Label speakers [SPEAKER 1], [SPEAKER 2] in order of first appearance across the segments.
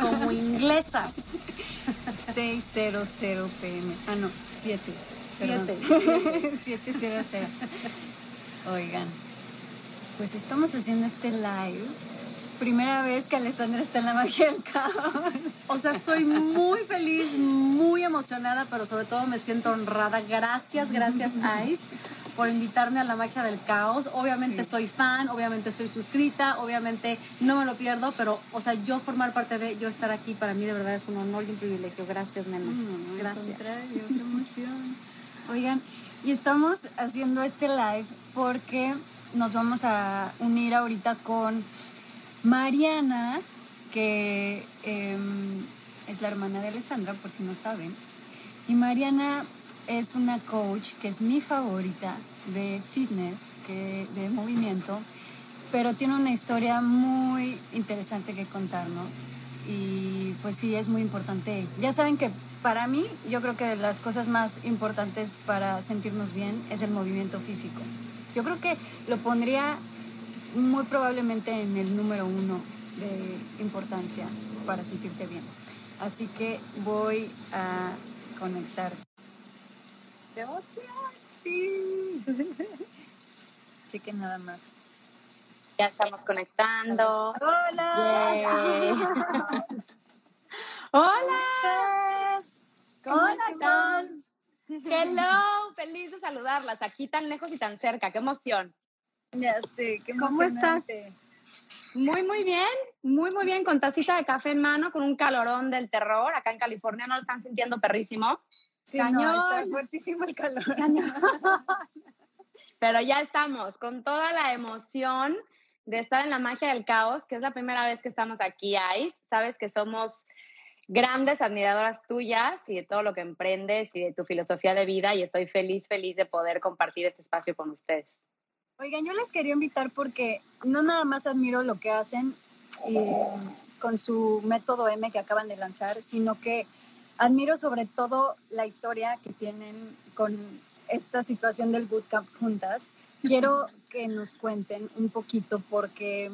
[SPEAKER 1] Como inglesas.
[SPEAKER 2] 600 pm. Ah, no, 7.
[SPEAKER 1] 7.
[SPEAKER 2] 700. Oigan, pues estamos haciendo este live. Primera vez que Alessandra está en la magia del caos.
[SPEAKER 1] O sea, estoy muy feliz, muy emocionada, pero sobre todo me siento honrada. Gracias, gracias, Ice, por invitarme a la magia del caos. Obviamente
[SPEAKER 2] Sí.
[SPEAKER 1] soy fan, obviamente estoy suscrita, obviamente no me lo pierdo, pero, o sea, yo formar parte de, yo estar aquí, para mí de verdad es un honor y un privilegio. Gracias, nena.
[SPEAKER 2] No,
[SPEAKER 1] Gracias.
[SPEAKER 2] contrario, qué emoción. Oigan, y estamos haciendo este live porque nos vamos a unir ahorita con Mariana, que em, es la hermana de Alessandra, por si no saben. Y Mariana es una coach que es mi favorita de fitness, que, de movimiento, pero tiene una historia muy interesante que contarnos. Y pues sí, es muy importante. Ya saben que para mí, yo creo que las cosas más importantes para sentirnos bien es el movimiento físico. Yo creo que lo pondría muy probablemente en el número uno de importancia para sentirte bien. Así que voy a conectar. ¡Qué emoción! Sí. Chequen nada más.
[SPEAKER 3] Ya estamos conectando.
[SPEAKER 2] ¡Hola!
[SPEAKER 3] Hola. ¿Cómo
[SPEAKER 2] ¿Cómo
[SPEAKER 3] están? Hello, feliz de saludarlas aquí tan lejos y tan cerca. Qué emoción.
[SPEAKER 2] Ya sé, qué
[SPEAKER 1] ¿Cómo estás?
[SPEAKER 3] Muy, muy bien, muy, muy bien, con tacita de café en mano, con un calorón del terror. Acá en California no lo están sintiendo perrísimo,
[SPEAKER 2] Sí,
[SPEAKER 1] Cañón.
[SPEAKER 2] no, está fuertísimo el calor.
[SPEAKER 3] pero ya estamos con toda la emoción de estar en la magia del caos, que es la primera vez que estamos aquí, Ice. Sabes que somos grandes admiradoras tuyas y de todo lo que emprendes y de tu filosofía de vida y estoy feliz, feliz de poder compartir este espacio con ustedes.
[SPEAKER 2] Oigan, yo les quería invitar porque no nada más admiro lo que hacen eh, con su método M que acaban de lanzar, sino que admiro sobre todo la historia que tienen con esta situación del bootcamp juntas. Quiero que nos cuenten un poquito porque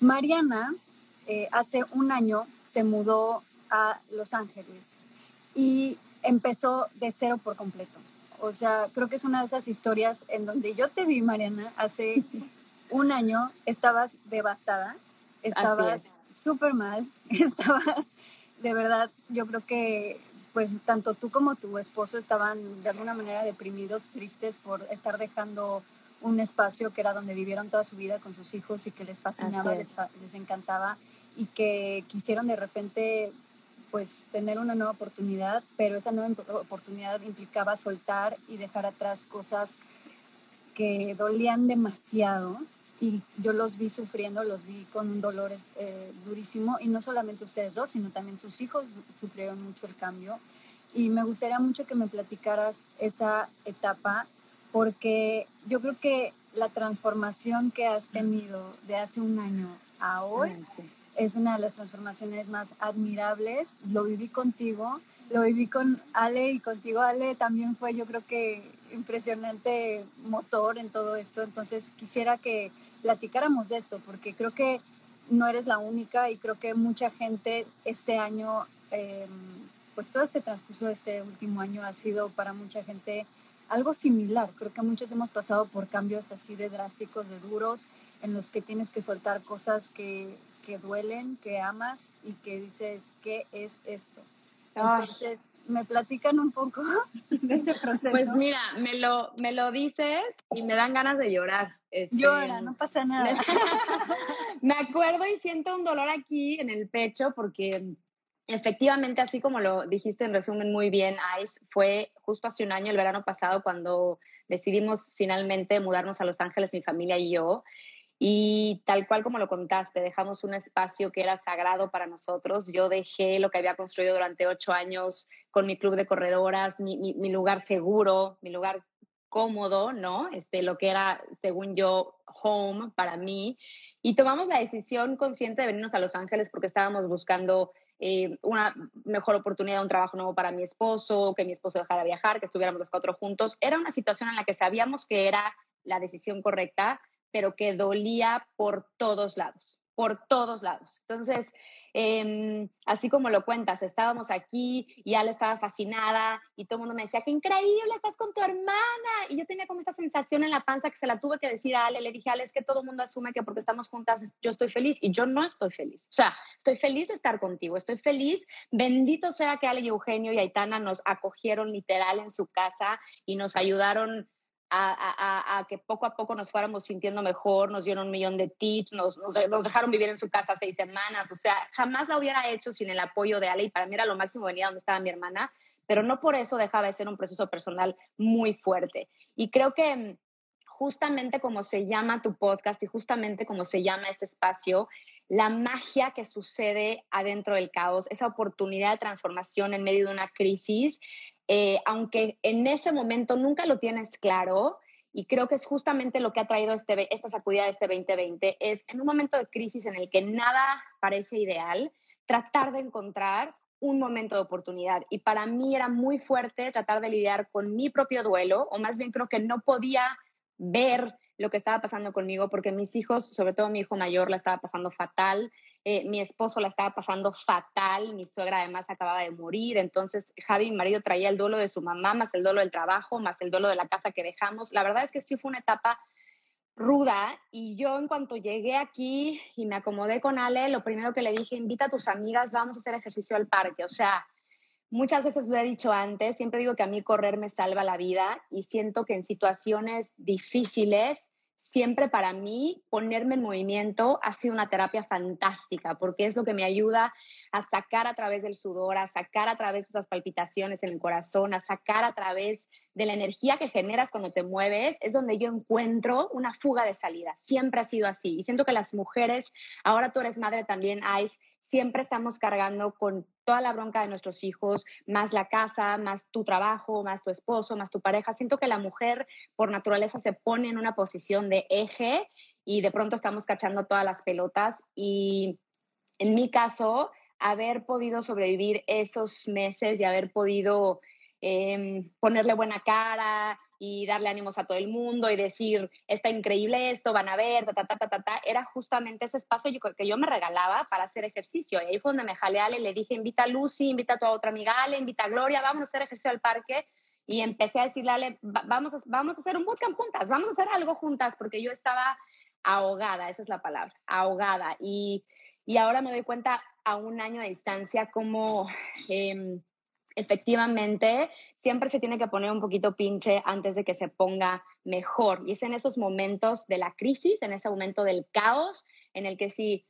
[SPEAKER 2] Mariana eh, hace un año se mudó a Los Ángeles y empezó de cero por completo. O sea, creo que es una de esas historias en donde yo te vi, Mariana, hace un año, estabas devastada, estabas
[SPEAKER 3] es.
[SPEAKER 2] súper mal, estabas, de verdad, yo creo que pues tanto tú como tu esposo estaban de alguna manera deprimidos, tristes por estar dejando un espacio que era donde vivieron toda su vida con sus hijos y que les fascinaba, les, les encantaba y que quisieron de repente pues tener una nueva oportunidad, pero esa nueva oportunidad implicaba soltar y dejar atrás cosas que dolían demasiado y yo los vi sufriendo, los vi con un dolor eh, durísimo y no solamente ustedes dos, sino también sus hijos sufrieron mucho el cambio y me gustaría mucho que me platicaras esa etapa porque yo creo que la transformación que has tenido de hace un año a hoy es una de las transformaciones más admirables. Lo viví contigo, lo viví con Ale y contigo, Ale, también fue yo creo que impresionante motor en todo esto. Entonces quisiera que platicáramos de esto porque creo que no eres la única y creo que mucha gente este año, eh, pues todo este transcurso de este último año ha sido para mucha gente algo similar. Creo que muchos hemos pasado por cambios así de drásticos, de duros, en los que tienes que soltar cosas que, que duelen, que amas y que dices, ¿qué es esto?
[SPEAKER 3] Ay.
[SPEAKER 2] Entonces, ¿me platican un poco de ese proceso?
[SPEAKER 3] Pues mira, me lo, me lo dices y me dan ganas de llorar. Este,
[SPEAKER 2] Llora, no pasa nada.
[SPEAKER 3] me acuerdo y siento un dolor aquí en el pecho porque efectivamente, así como lo dijiste en resumen muy bien, Ice, fue justo hace un año, el verano pasado, cuando decidimos finalmente mudarnos a Los Ángeles, mi familia y yo. Y tal cual como lo contaste, dejamos un espacio que era sagrado para nosotros. Yo dejé lo que había construido durante ocho años con mi club de corredoras, mi, mi, lugar seguro, mi lugar cómodo, ¿no? Este, lo que era, según yo, home para mí. Y tomamos la decisión consciente de venirnos a Los Ángeles porque estábamos buscando eh, una mejor oportunidad, un trabajo nuevo para mi esposo, que mi esposo dejara viajar, que estuviéramos los cuatro juntos. Era una situación en la que sabíamos que era la decisión correcta, pero que dolía por todos lados, por todos lados. Entonces, em, así como lo cuentas, estábamos aquí y Ale estaba fascinada y todo el mundo me decía, qué increíble, estás con tu hermana. Y yo tenía como esta sensación en la panza que se la tuve que decir a Ale. Le dije, Ale, es que todo el mundo asume que porque estamos juntas yo estoy feliz y yo no estoy feliz. O sea, estoy feliz de estar contigo, estoy feliz. Bendito sea que Ale y Eugenio y Aitana nos acogieron literal en su casa y nos ayudaron a, que poco a poco nos fuéramos sintiendo mejor, nos dieron un millón de tips, nos, dejaron vivir en su casa seis semanas, o sea, jamás la hubiera hecho sin el apoyo de Ale y para mí era lo máximo venir a donde estaba mi hermana, pero no por eso dejaba de ser un proceso personal muy fuerte. Y creo que mm, justamente como se llama tu podcast y justamente como se llama este espacio, la magia que sucede adentro del caos, esa oportunidad de transformación en medio de una crisis, eh, aunque en ese momento nunca lo tienes claro, y creo que es justamente lo que ha traído este, esta sacudida de este 2020, es en un momento de crisis en el que nada parece ideal, tratar de encontrar un momento de oportunidad. Y para mí era muy fuerte tratar de lidiar con mi propio duelo, o más bien creo que no podía ver lo que estaba pasando conmigo porque mis hijos, sobre todo mi hijo mayor, la estaba pasando fatal. Eh, mi esposo la estaba pasando fatal, mi suegra además acababa de morir, entonces Javi, mi marido, traía el duelo de su mamá, más el duelo del trabajo, más el duelo de la casa que dejamos. La verdad es que sí fue una etapa ruda y yo en cuanto llegué aquí y me acomodé con Ale, lo primero que le dije, invita a tus amigas, vamos a hacer ejercicio al parque, o sea, muchas veces lo he dicho antes, siempre digo que a mí correr me salva la vida y siento que en situaciones difíciles siempre para mí ponerme en movimiento ha sido una terapia fantástica porque es lo que me ayuda a sacar a través del sudor, a sacar a través de esas palpitaciones en el corazón, a sacar a través de la energía que generas cuando te mueves, es donde yo encuentro una fuga de salida. Siempre ha sido así. Y siento que las mujeres, ahora tú eres madre también, Ice, siempre estamos cargando con toda la bronca de nuestros hijos, más la casa, más tu trabajo, más tu esposo, más tu pareja. Siento que la mujer por naturaleza se pone en una posición de eje y de pronto estamos cachando todas las pelotas y en mi caso, haber podido sobrevivir esos meses y haber podido em, ponerle buena cara, y darle ánimos a todo el mundo y decir, está increíble esto, van a ver, ta, ta, ta, ta, ta, era justamente ese espacio que yo me regalaba para hacer ejercicio. Y ahí fue donde me jalé a Ale, le dije, invita a Lucy, invita a tu otra amiga Ale, invita a Gloria, vamos a hacer ejercicio al parque. Y empecé a decirle Ale, vamos a, vamos a hacer un bootcamp juntas, vamos a hacer algo juntas, porque yo estaba ahogada, esa es la palabra, ahogada. Y, y ahora me doy cuenta a un año de distancia como... Eh, efectivamente siempre se tiene que poner un poquito pinche antes de que se ponga mejor. Y es en esos momentos de la crisis, en ese momento del caos, en el que si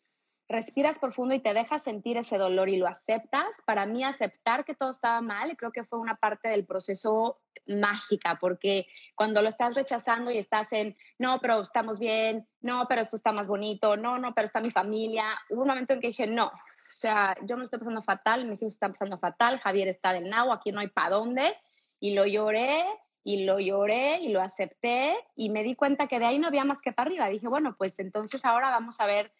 [SPEAKER 3] respiras profundo y te dejas sentir ese dolor y lo aceptas, para mí aceptar que todo estaba mal, creo que fue una parte del proceso mágica, porque cuando lo estás rechazando y estás en, no, pero estamos bien, no, pero esto está más bonito, no, no, pero está mi familia, hubo un momento en que dije, no, o sea, yo me estoy pasando fatal, mis hijos están pasando fatal, Javier está del nao, aquí no hay para dónde. Y lo lloré, y lo lloré, y lo acepté, y me di cuenta que de ahí no había más que para arriba. Dije, bueno, pues entonces ahora vamos a ver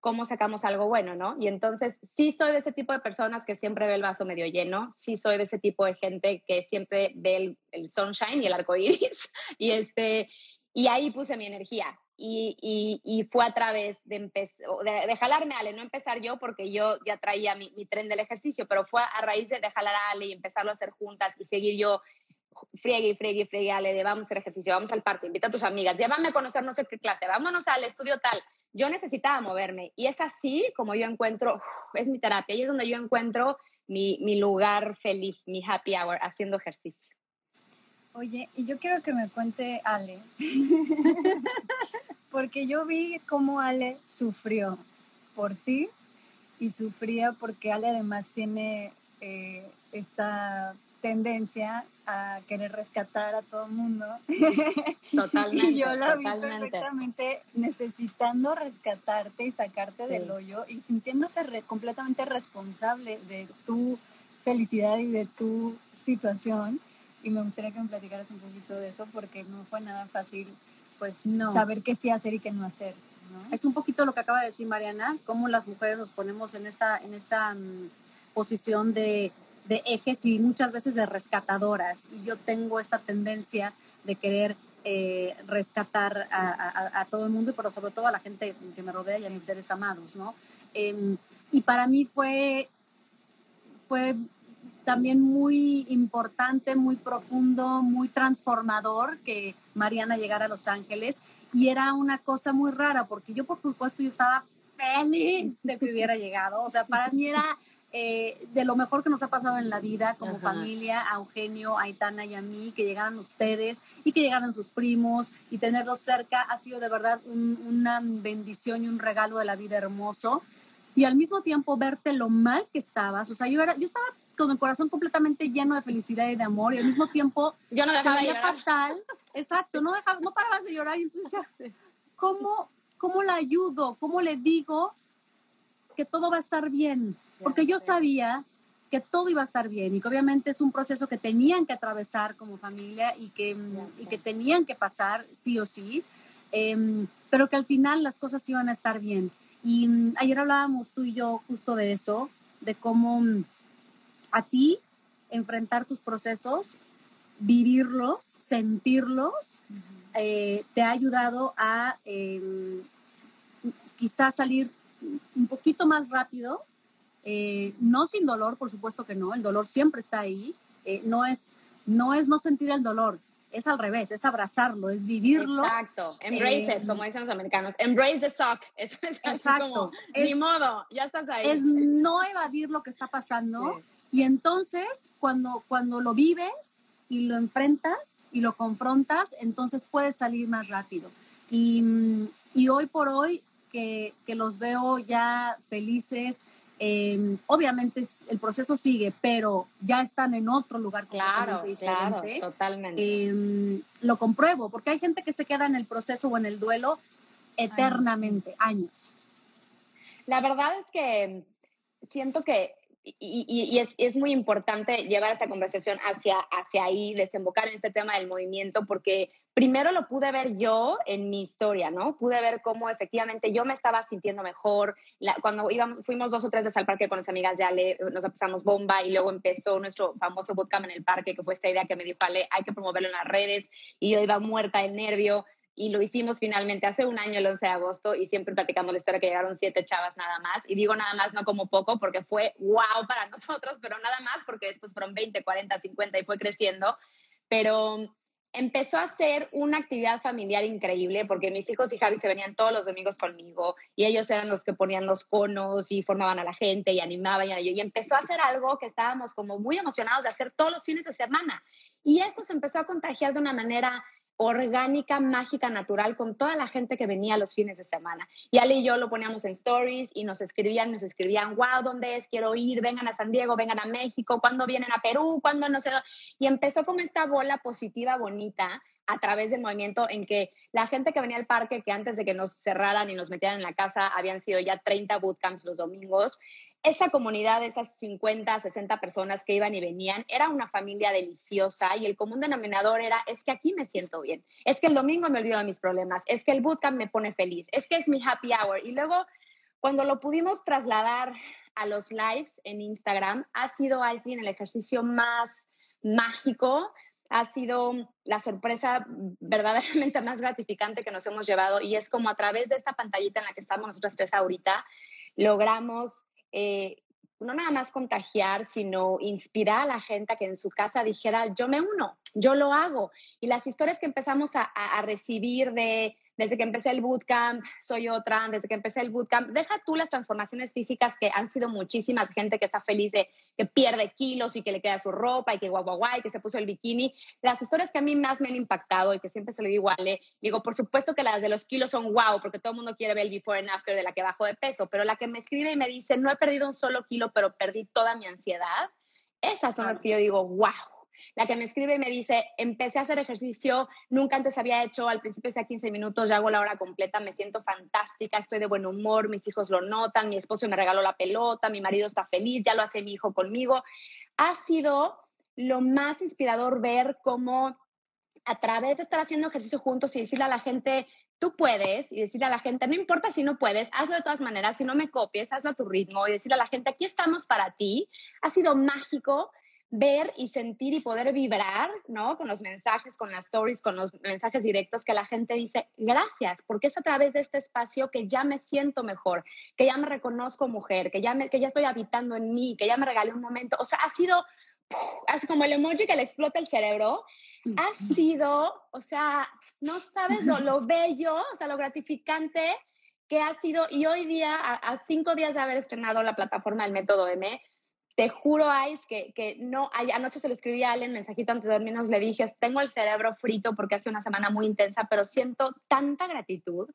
[SPEAKER 3] cómo sacamos algo bueno, ¿no? Y entonces sí soy de ese tipo de personas que siempre ve el vaso medio lleno, sí soy de ese tipo de gente que siempre ve el, el sunshine y el arco iris, y, este, y ahí puse mi energía y, y, fue a través de, de, jalarme a Ale, no empezar yo porque yo ya traía mi, mi, tren del ejercicio, pero fue a raíz de, de jalar a Ale y empezarlo a hacer juntas y seguir yo friegue y friegue y friegue, Ale, de vamos a hacer ejercicio, vamos al parque, invita a tus amigas, llévame a conocer no sé qué clase, vámonos al estudio tal. Yo necesitaba moverme y es así como yo encuentro, es mi terapia y es donde yo encuentro mi, mi lugar feliz, mi happy hour, haciendo ejercicio.
[SPEAKER 2] Oye, y yo quiero que me cuente Ale, porque yo vi cómo Ale sufrió por ti y sufría porque Ale además tiene eh, esta tendencia a querer rescatar a todo el mundo.
[SPEAKER 3] Totalmente.
[SPEAKER 2] y yo la vi
[SPEAKER 3] totalmente.
[SPEAKER 2] perfectamente necesitando rescatarte y sacarte del hoyo y sintiéndose re- completamente responsable de tu felicidad y de tu situación. Y me gustaría que me platicaras un poquito de eso porque no fue nada fácil pues
[SPEAKER 1] No.
[SPEAKER 2] saber qué sí hacer y qué no hacer. ¿no?
[SPEAKER 1] Es un poquito lo que acaba de decir Mariana, cómo las mujeres nos ponemos en esta, en esta mm, posición de, de ejes y muchas veces de rescatadoras. Y yo tengo esta tendencia de querer eh, rescatar a, a- a todo el mundo, pero sobre todo a la gente que me rodea y a mis seres amados, ¿no? Em, y para mí fue, fue también muy importante, muy profundo, muy transformador que Mariana llegara a Los Ángeles. Y era una cosa muy rara porque yo por supuesto yo estaba feliz de que hubiera llegado, o sea, para mí era eh, de lo mejor que nos ha pasado en la vida como
[SPEAKER 3] Ajá.
[SPEAKER 1] familia, a Eugenio, a Aitana y a mí, que llegaran ustedes y que llegaran sus primos y tenerlos cerca. Ha sido de verdad un- una bendición y un regalo de la vida hermoso. Y al mismo tiempo verte lo mal que estabas, o sea, yo, era, yo estaba con el corazón completamente lleno de felicidad y de amor y al mismo tiempo
[SPEAKER 3] Yo no dejaba de llorar.
[SPEAKER 1] fatal, exacto, no, dejaba, no parabas de llorar y entonces ¿cómo, ¿cómo la ayudo? ¿Cómo le digo que todo va a estar bien? Porque yo sabía que todo iba a estar bien y que obviamente es un proceso que tenían que atravesar como familia y que, mm, y que tenían que pasar sí o sí, em, pero que al final las cosas iban a estar bien. Y mm, ayer hablábamos tú y yo justo de eso, de cómo mm, a ti enfrentar tus procesos, vivirlos, sentirlos, eh, te ha ayudado a em, quizás salir un poquito más rápido, eh, no sin dolor, por supuesto que no, el dolor siempre está ahí, eh, no, es, no es no sentir el dolor, es al revés, es abrazarlo, es vivirlo.
[SPEAKER 3] Exacto. Embrace
[SPEAKER 1] Eh,
[SPEAKER 3] it, como dicen los americanos. Embrace the suck. Es, es
[SPEAKER 1] Exacto.
[SPEAKER 3] como,
[SPEAKER 1] Es-
[SPEAKER 3] ni modo, ya estás ahí.
[SPEAKER 1] es no evadir lo que está pasando y entonces cuando, cuando lo vives y lo enfrentas y lo confrontas, entonces puedes salir más rápido. Y, mm, y hoy por hoy que, que los veo ya felices, eh, obviamente el proceso sigue, pero ya están en otro lugar
[SPEAKER 3] Claro,
[SPEAKER 1] completamente
[SPEAKER 3] claro,
[SPEAKER 1] diferente.
[SPEAKER 3] totalmente.
[SPEAKER 1] Eh, lo compruebo, porque hay gente que se queda en el proceso o en el duelo eternamente, años.
[SPEAKER 3] La verdad es que siento que, y, y- es, es muy importante llevar esta conversación hacia, hacia ahí, desembocar en este tema del movimiento, porque primero lo pude ver yo en mi historia, ¿no? Pude ver cómo efectivamente yo me estaba sintiendo mejor. La- cuando íbamos, fuimos dos o tres veces al parque con las amigas de Ale, nos pasamos bomba y luego empezó nuestro famoso bootcamp en el parque, que fue esta idea que me dijo Ale, hay que promoverlo en las redes, y yo iba muerta del nervio y lo hicimos finalmente hace un año, el 11 de agosto, y siempre platicamos la historia que llegaron siete chavas nada más. Y digo nada más, no como poco, porque fue wow para nosotros, pero nada más porque después fueron 20, 40, 50 y fue creciendo. Pero empezó a ser una actividad familiar increíble porque mis hijos y Javi se venían todos los domingos conmigo y ellos eran los que ponían los conos y formaban a la gente y animaban y, y empezó a hacer algo que estábamos como muy emocionados de hacer todos los fines de semana y eso se empezó a contagiar de una manera orgánica, mágica, natural con toda la gente que venía los fines de semana. Y Ale y yo lo poníamos en stories y nos escribían, nos escribían, wow, ¿dónde es? Quiero ir, vengan a San Diego, vengan a México, ¿cuándo vienen a Perú? ¿Cuándo no sé? dó-?" Y empezó como esta bola positiva, bonita, a través del movimiento en que la gente que venía al parque, que antes de que nos cerraran y nos metieran en la casa, habían sido ya 30 bootcamps los domingos, esa comunidad, esas 50, 60 personas que iban y venían, era una familia deliciosa y el común denominador era, es que aquí me siento bien, es que el domingo me olvido de mis problemas, es que el bootcamp me pone feliz, es que es mi happy hour. Y luego, cuando lo pudimos trasladar a los lives en Instagram, ha sido Aislinn el ejercicio más mágico, ha sido la sorpresa verdaderamente más gratificante que nos hemos llevado. Y es como a través de esta pantallita en la que estamos nosotras tres ahorita, logramos eh, no nada más contagiar, sino inspirar a la gente a que en su casa dijera, yo me uno, yo lo hago. Y las historias que empezamos a, a, a recibir de, desde que empecé el bootcamp, soy otra, desde que empecé el bootcamp, deja tú las transformaciones físicas que han sido muchísimas, gente que está feliz de que pierde kilos y que le queda su ropa y que guau, guau, guau, y que se puso el bikini. Las historias que a mí más me han impactado y que siempre se lo digo a Ale, digo, por supuesto que las de los kilos son wow, porque todo el mundo quiere ver el before and after de la que bajó de peso, pero la que me escribe y me dice, no he perdido un solo kilo, pero perdí toda mi ansiedad, esas son las que yo digo, wow, La que me escribe y me dice, empecé a hacer ejercicio, nunca antes había hecho, al principio hacía 15 minutos, ya hago la hora completa, me siento fantástica, estoy de buen humor, mis hijos lo notan, mi esposo me regaló la pelota, mi marido está feliz, ya lo hace mi hijo conmigo. Ha sido lo más inspirador ver cómo a través de estar haciendo ejercicio juntos y decirle a la gente, tú puedes, y decirle a la gente, no importa si no puedes, hazlo de todas maneras, si no me copies, hazlo a tu ritmo, y decirle a la gente, aquí estamos para ti, ha sido mágico ver y sentir y poder vibrar, ¿no? Con los mensajes, con las stories, con los mensajes directos que la gente dice, gracias, porque es a través de este espacio que ya me siento mejor, que ya me reconozco mujer, que ya, me, que ya estoy habitando en mí, que ya me regalé un momento. O sea, ha sido así como el emoji que le explota el cerebro, ha sido, o sea, no sabes lo, lo bello, o sea, lo gratificante que ha sido. Y hoy día, a, a cinco días de haber estrenado la plataforma del Método M, te juro, Ice, que, que no, anoche se lo escribí a Allen, mensajito antes de dormirnos, le dije, tengo el cerebro frito porque hace una semana muy intensa, pero siento tanta gratitud,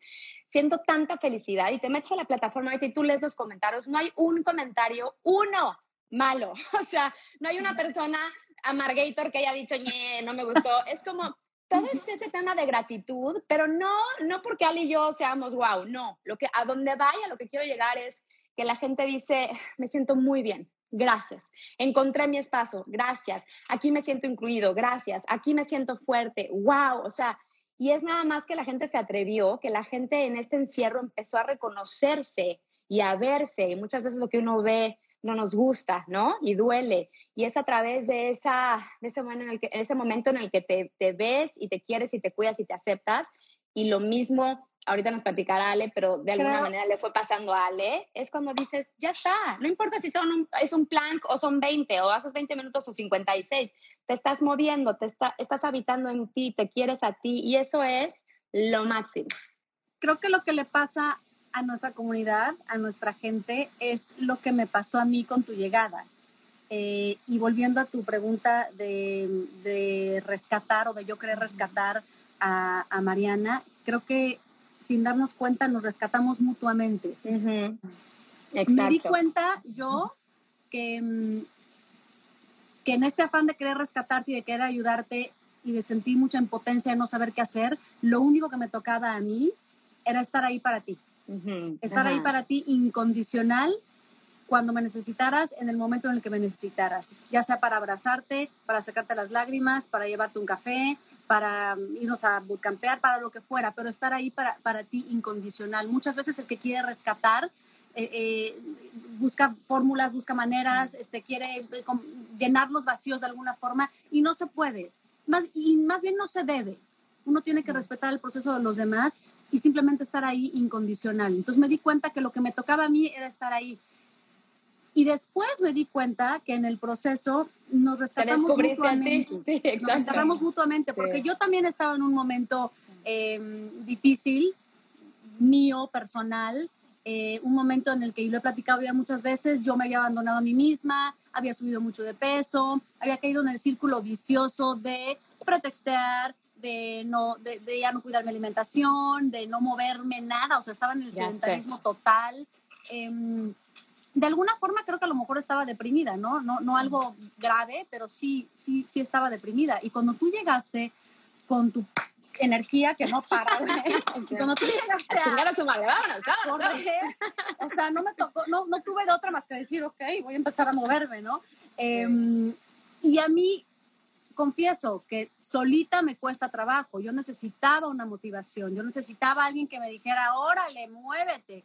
[SPEAKER 3] siento tanta felicidad y te metes a la plataforma y tú lees los comentarios, no hay un comentario, uno malo, o sea, no hay una persona amargator que haya dicho, no me gustó, es como todo este, este, tema de gratitud, pero no, no porque Ale y yo seamos wow, no, lo que, a donde vaya, lo que quiero llegar es que la gente dice, me siento muy bien, gracias. Encontré mi espacio, gracias. Aquí me siento incluido, gracias. Aquí me siento fuerte, wow. O sea, y es nada más que la gente se atrevió, que la gente en este encierro empezó a reconocerse y a verse. Y muchas veces lo que uno ve no nos gusta, ¿no? Y duele. Y es a través de, esa, de ese, momento en el que, ese momento en el que te, te ves y te quieres y te cuidas y te aceptas. Y lo mismo ahorita nos platicará Ale, pero de alguna manera le fue pasando a Ale, es cuando dices, ya está, no importa si son un, es un plank o son 20 o haces 20 minutos o 56, te estás moviendo, te está, estás habitando en ti, te quieres a ti y eso es lo máximo.
[SPEAKER 1] Creo que lo que le pasa a nuestra comunidad, a nuestra gente, es lo que me pasó a mí con tu llegada. Eh, y volviendo a tu pregunta de, de, rescatar o de yo querer rescatar a, a Mariana, creo que sin darnos cuenta nos rescatamos mutuamente. Me di cuenta yo que, mm, que en este afán de querer rescatarte y de querer ayudarte y de sentir mucha impotencia de no saber qué hacer, lo único que me tocaba a mí era estar ahí para ti. Estar ahí para ti incondicional cuando me necesitaras, en el momento en el que me necesitaras, ya sea para abrazarte, para sacarte las lágrimas, para llevarte un café, para irnos a campear, para lo que fuera, pero estar ahí para, para ti incondicional. Muchas veces el que quiere rescatar eh, eh, busca fórmulas, busca maneras, este, quiere eh, llenar los vacíos de alguna forma y no se puede. Más, y más bien no se debe. Uno tiene que respetar el proceso de los demás y simplemente estar ahí incondicional. Entonces me di cuenta que lo que me tocaba a mí era estar ahí. Y después me di cuenta que en el proceso nos rescatamos mutuamente. nos rescatamos mutuamente, porque yo también estaba en un momento em, difícil, mío, personal, eh, un momento en el que, y lo he platicado ya muchas veces, yo me había abandonado a mí misma, había subido mucho de peso, había caído en el círculo vicioso de pretextear, de, no, de, ya no cuidar mi alimentación, de no moverme nada, o sea, estaba en el sedentarismo total. Em, de alguna forma creo que a lo mejor estaba deprimida, ¿no? No, no algo grave, pero sí, sí, sí estaba deprimida. Y cuando tú llegaste con tu energía que no para, cuando tú llegaste
[SPEAKER 3] a, a su madre,
[SPEAKER 1] o sea, no me tocó, no, no tuve de otra más que decir, ok, voy a empezar a moverme, ¿no? Em, y a mí, confieso que solita me cuesta trabajo, yo necesitaba una motivación, yo necesitaba alguien que me dijera, órale, muévete.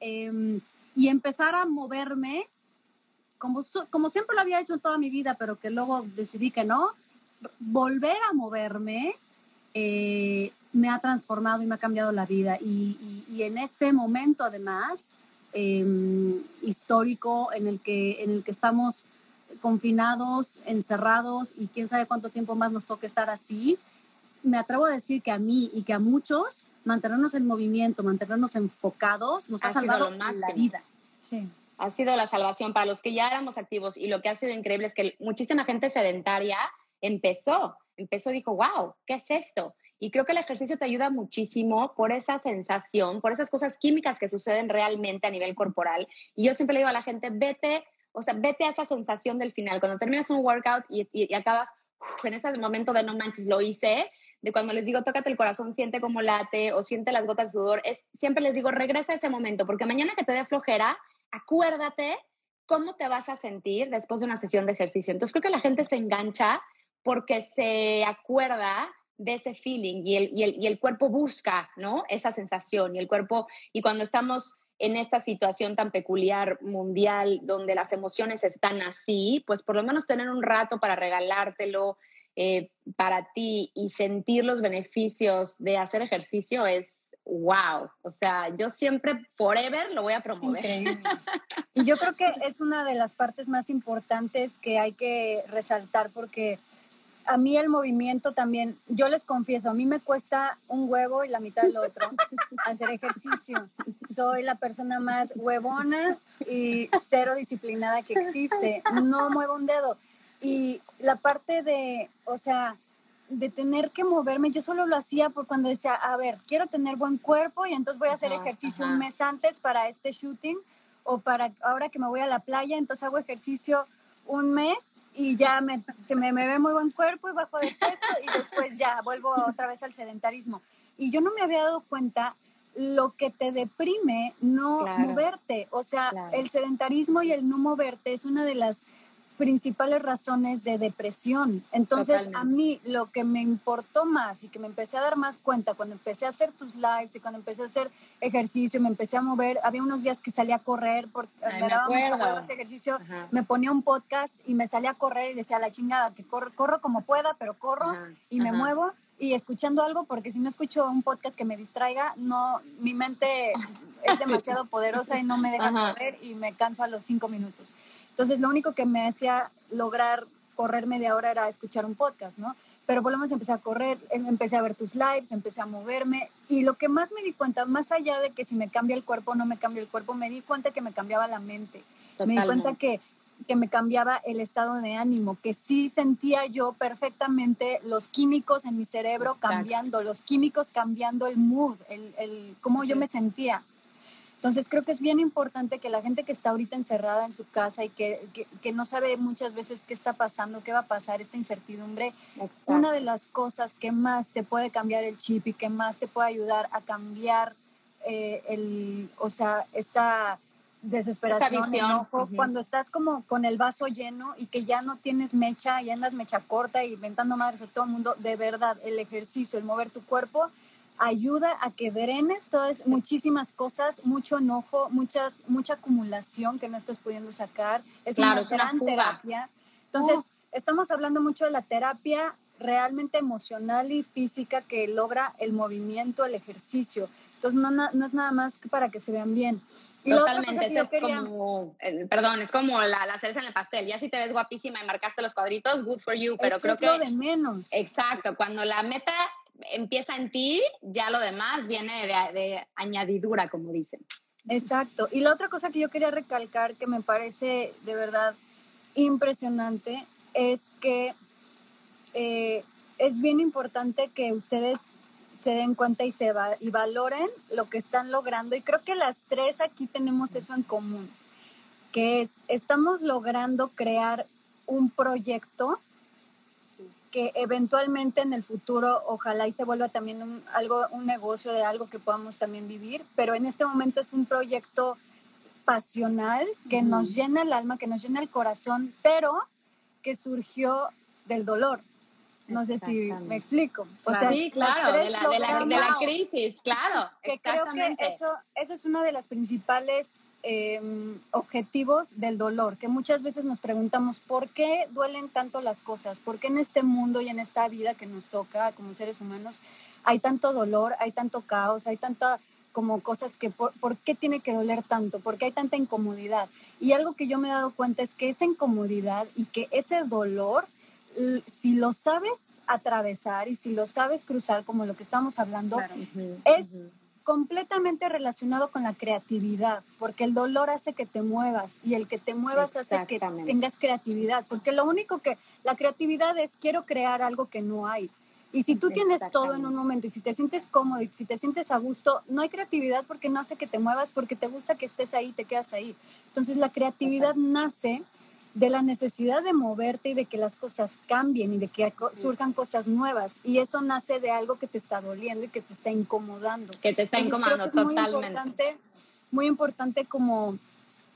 [SPEAKER 1] Eh, y empezar a moverme como, como siempre lo había hecho en toda mi vida, pero que luego decidí que no, volver a moverme eh, me ha transformado y me ha cambiado la vida. Y, en este momento, además, em, histórico en el, que, en el que estamos confinados, encerrados y quién sabe cuánto tiempo más nos toque estar así, me atrevo a decir que a mí y que a muchos mantenernos en movimiento, mantenernos enfocados, nos ha, salvado la vida.
[SPEAKER 3] Sí. Ha sido la salvación para los que ya éramos activos y lo que ha sido increíble es que muchísima gente sedentaria empezó, empezó, dijo, wow, ¿qué es esto? Y creo que el ejercicio te ayuda muchísimo por esa sensación, por esas cosas químicas que suceden realmente a nivel corporal. Y yo siempre le digo a la gente, vete, o sea, vete a esa sensación del final. Cuando terminas un workout y, y acabas en ese momento de no manches, lo hice, de cuando les digo, tócate el corazón, siente como late o siente las gotas de sudor, es, siempre les digo, regresa a ese momento, porque mañana que te dé flojera, acuérdate cómo te vas a sentir después de una sesión de ejercicio. Entonces creo que la gente se engancha porque se acuerda de ese feeling y el, y el, y el cuerpo busca, ¿no? Esa sensación y el cuerpo, y cuando estamos en esta situación tan peculiar mundial donde las emociones están así, pues por lo menos tener un rato para regalártelo eh, para ti y sentir los beneficios de hacer ejercicio es wow. O sea, yo siempre, forever, lo voy a promover.
[SPEAKER 2] Y yo creo que es una de las partes más importantes que hay que resaltar porque a mí el movimiento también, yo les confieso, a mí me cuesta un huevo y la mitad del otro hacer ejercicio. Soy la persona más huevona y cero disciplinada que existe. No muevo un dedo. Y la parte de, o sea, de tener que moverme, yo solo lo hacía por cuando decía, a ver, quiero tener buen cuerpo y entonces voy a hacer ejercicio un mes antes para este shooting o para ahora que me voy a la playa, entonces hago ejercicio un mes y ya me, se me, me, ve muy buen cuerpo y bajo de peso y después ya vuelvo otra vez al sedentarismo. Y yo no me había dado cuenta lo que te deprime no moverte. O sea, el sedentarismo y el no moverte es una de las principales razones de depresión. Entonces, a mí lo que me importó más y que me empecé a dar más cuenta cuando empecé a hacer tus lives y cuando empecé a hacer ejercicio, me empecé a mover, había unos días que salía a correr, porque me, daba mucho mucho ese ejercicio, me ponía un podcast y me salía a correr y decía, la chingada, que corro, corro como pueda, pero corro y me muevo y escuchando algo, porque si no escucho un podcast que me distraiga, no, mi mente es demasiado poderosa y no me deja correr y me canso a los cinco minutos. Entonces, lo único que me hacía lograr correr media hora era escuchar un podcast, ¿no? Pero lo menos empecé a correr, em, empecé a ver tus lives, empecé a moverme y lo que más me di cuenta, más allá de que si me cambia el cuerpo o no me cambia el cuerpo, me di cuenta que me cambiaba la mente. Me di cuenta que, que me cambiaba el estado de ánimo, que sí sentía yo perfectamente los químicos en mi cerebro cambiando, los químicos cambiando el mood, el, el cómo yo me sentía. Entonces creo que es bien importante que la gente que está ahorita encerrada en su casa y que, que, no sabe muchas veces qué está pasando, qué va a pasar, esta incertidumbre, una de las cosas que más te puede cambiar el chip y que más te puede ayudar a cambiar eh, el, o sea, esta desesperación, enojo, cuando estás como con el vaso lleno y que ya no tienes mecha y andas mecha corta y inventando madres a todo el mundo, de verdad, el ejercicio, el mover tu cuerpo ayuda a que drenes todas muchísimas cosas, mucho enojo, muchas, mucha acumulación que no estás pudiendo sacar. Es una gran terapia. Entonces, estamos hablando mucho de la terapia realmente emocional y física que logra el movimiento, el ejercicio. Entonces, no, no es nada más que para que se vean bien.
[SPEAKER 3] Totalmente, es como, eh, perdón, es como la, la cereza en el pastel. Ya si te ves guapísima y marcaste los cuadritos, good for you, pero creo
[SPEAKER 2] es
[SPEAKER 3] que...
[SPEAKER 2] Lo de menos.
[SPEAKER 3] Exacto, cuando la meta empieza en ti, ya lo demás viene de, añadidura, como dicen.
[SPEAKER 2] Exacto. Y la otra cosa que yo quería recalcar que me parece de verdad impresionante es que eh, es bien importante que ustedes se den cuenta y, se y valoren lo que están logrando. Y creo que las tres aquí tenemos eso en común, que es, estamos logrando crear un proyecto que eventualmente en el futuro ojalá y se vuelva también un, algo, un negocio de algo que podamos también vivir, pero en este momento es un proyecto pasional que nos llena el alma, que nos llena el corazón, pero que surgió del dolor. No sé si me explico.
[SPEAKER 3] O sea, sí, claro, de la, de, la, de la, crisis, claro.
[SPEAKER 2] Que creo que eso, esa es una de las principales Em, objetivos del dolor, que muchas veces nos preguntamos por qué duelen tanto las cosas, por qué en este mundo y en esta vida que nos toca como seres humanos hay tanto dolor, hay tanto caos, hay tanta como cosas que por, por, qué tiene que doler tanto, por qué hay tanta incomodidad. Y algo que yo me he dado cuenta es que esa incomodidad y que ese dolor, si lo sabes atravesar y si lo sabes cruzar, como lo que estamos hablando, es completamente relacionado con la creatividad, porque el dolor hace que te muevas y el que te muevas hace que tengas creatividad, porque lo único que la creatividad es quiero crear algo que no hay. Y si tú tienes todo en un momento y si te sientes cómodo y si te sientes a gusto, no hay creatividad porque no hace que te muevas, porque te gusta que estés ahí, te quedas ahí. Entonces la creatividad nace de la necesidad de moverte y de que las cosas cambien y de que surjan cosas nuevas. Y eso nace de algo que te está doliendo y que te está incomodando.
[SPEAKER 3] Que te está incomodando totalmente. Muy importante,
[SPEAKER 2] muy importante como,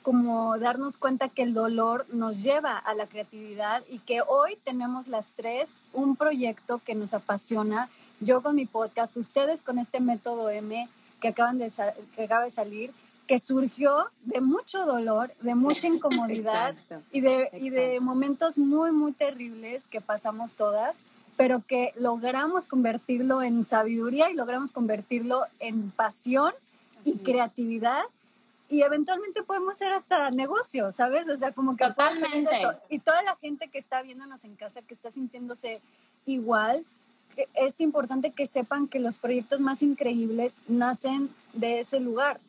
[SPEAKER 2] como darnos cuenta que el dolor nos lleva a la creatividad y que hoy tenemos las tres un proyecto que nos apasiona. Yo con mi podcast, ustedes con este método M que, acaban de, que acaba de salir que surgió de mucho dolor, de mucha incomodidad y, de, y de momentos muy, muy terribles que pasamos todas, pero que logramos convertirlo en sabiduría y logramos convertirlo en pasión y creatividad y eventualmente podemos hacer hasta negocio, ¿sabes? O sea, como que
[SPEAKER 3] Totalmente. Eso.
[SPEAKER 2] Y toda la gente que está viéndonos en casa, que está sintiéndose igual, es importante que sepan que los proyectos más increíbles nacen de ese lugar.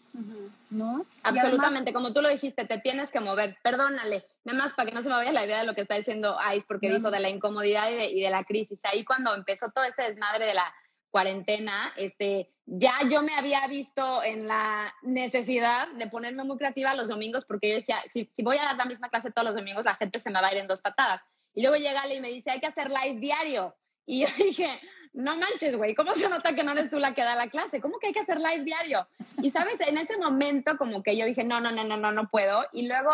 [SPEAKER 2] ¿No?
[SPEAKER 3] Absolutamente, como tú lo dijiste, te tienes que mover. Perdónale, nada más para que no se me vaya la idea de lo que está diciendo Ice, porque dijo de la incomodidad y de, y de, la crisis. Ahí cuando empezó todo este desmadre de la cuarentena, este, ya yo me había visto en la necesidad de ponerme muy creativa los domingos, porque yo decía, si, si voy a dar la misma clase todos los domingos, la gente se me va a ir en dos patadas. Y luego llega Ale y me dice, hay que hacer live diario. Y yo dije, no manches, güey, ¿cómo se nota que no eres tú la que da la clase? ¿Cómo que hay que hacer live diario? Y sabes, en ese momento como que yo dije, no, no, no, no, no, no puedo. Y luego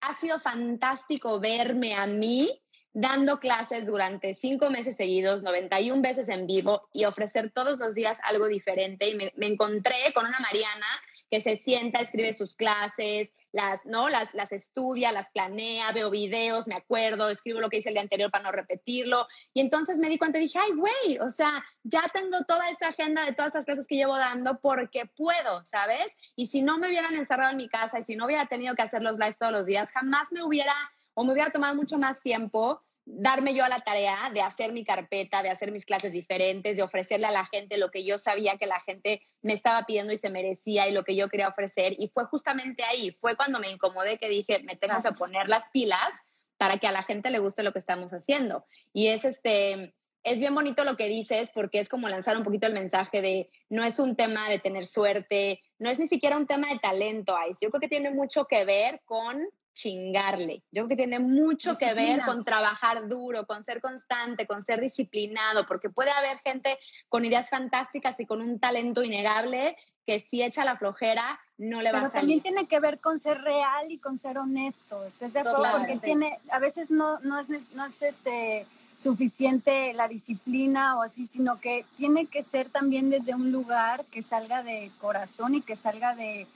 [SPEAKER 3] ha sido fantástico verme a mí dando clases durante cinco meses seguidos, 91 veces en vivo y ofrecer todos los días algo diferente. Y me, me encontré con una Mariana que se sienta, escribe sus clases, las, ¿no? Las, las estudia, las planea, veo videos, me acuerdo, escribo lo que hice el día anterior para no repetirlo. Y entonces me di cuenta y dije, ay, güey, o sea, ya tengo toda esta agenda de todas estas clases que llevo dando porque puedo, ¿sabes? Y si no me hubieran encerrado en mi casa y si no hubiera tenido que hacer los lives todos los días, jamás me hubiera o me hubiera tomado mucho más tiempo darme yo a la tarea de hacer mi carpeta, de hacer mis clases diferentes, de ofrecerle a la gente lo que yo sabía que la gente me estaba pidiendo y se merecía y lo que yo quería ofrecer. Y fue justamente ahí, fue cuando me incomodé que dije, me tengo que poner las pilas para que a la gente le guste lo que estamos haciendo. Y es este, es bien bonito lo que dices porque es como lanzar un poquito el mensaje de no es un tema de tener suerte, no es ni siquiera un tema de talento, Yo creo que tiene mucho que ver con chingarle. Yo creo que tiene mucho que ver con trabajar duro, con ser constante, con ser disciplinado, porque puede haber gente con ideas fantásticas y con un talento innegable que si echa la flojera no le va a salir.
[SPEAKER 2] Pero también tiene que ver con ser real y con ser honesto. ¿Estás de acuerdo? Porque tiene, a veces no, no es, no es este suficiente la disciplina o así, sino que tiene que ser también desde un lugar que salga de corazón y que salga de,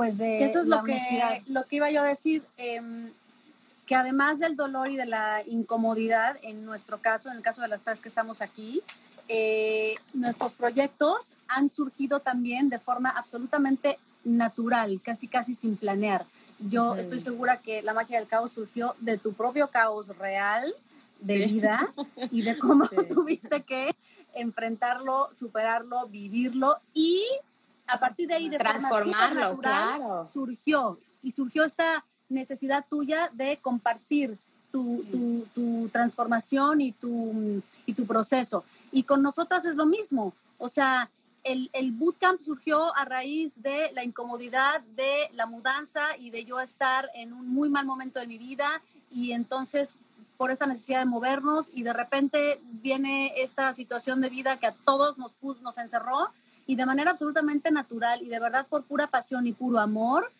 [SPEAKER 2] pues de
[SPEAKER 1] Eso es lo que, lo que iba yo a decir, em, que además del dolor y de la incomodidad, en nuestro caso, en el caso de las tres que estamos aquí, eh, nuestros proyectos han surgido también de forma absolutamente natural, casi casi sin planear. Yo estoy segura que la magia del caos surgió de tu propio caos real de vida y de cómo tuviste que enfrentarlo, superarlo, vivirlo y a partir de ahí de
[SPEAKER 3] transformarlo, claro.
[SPEAKER 1] surgió y surgió esta necesidad tuya de compartir tu, tu, transformación y tu, y tu proceso. Y con nosotras es lo mismo. O sea, el, el, bootcamp surgió a raíz de la incomodidad de la mudanza y de yo estar en un muy mal momento de mi vida y entonces por esta necesidad de movernos y de repente viene esta situación de vida que a todos nos, nos encerró y de manera absolutamente natural y de verdad por pura pasión y puro amor,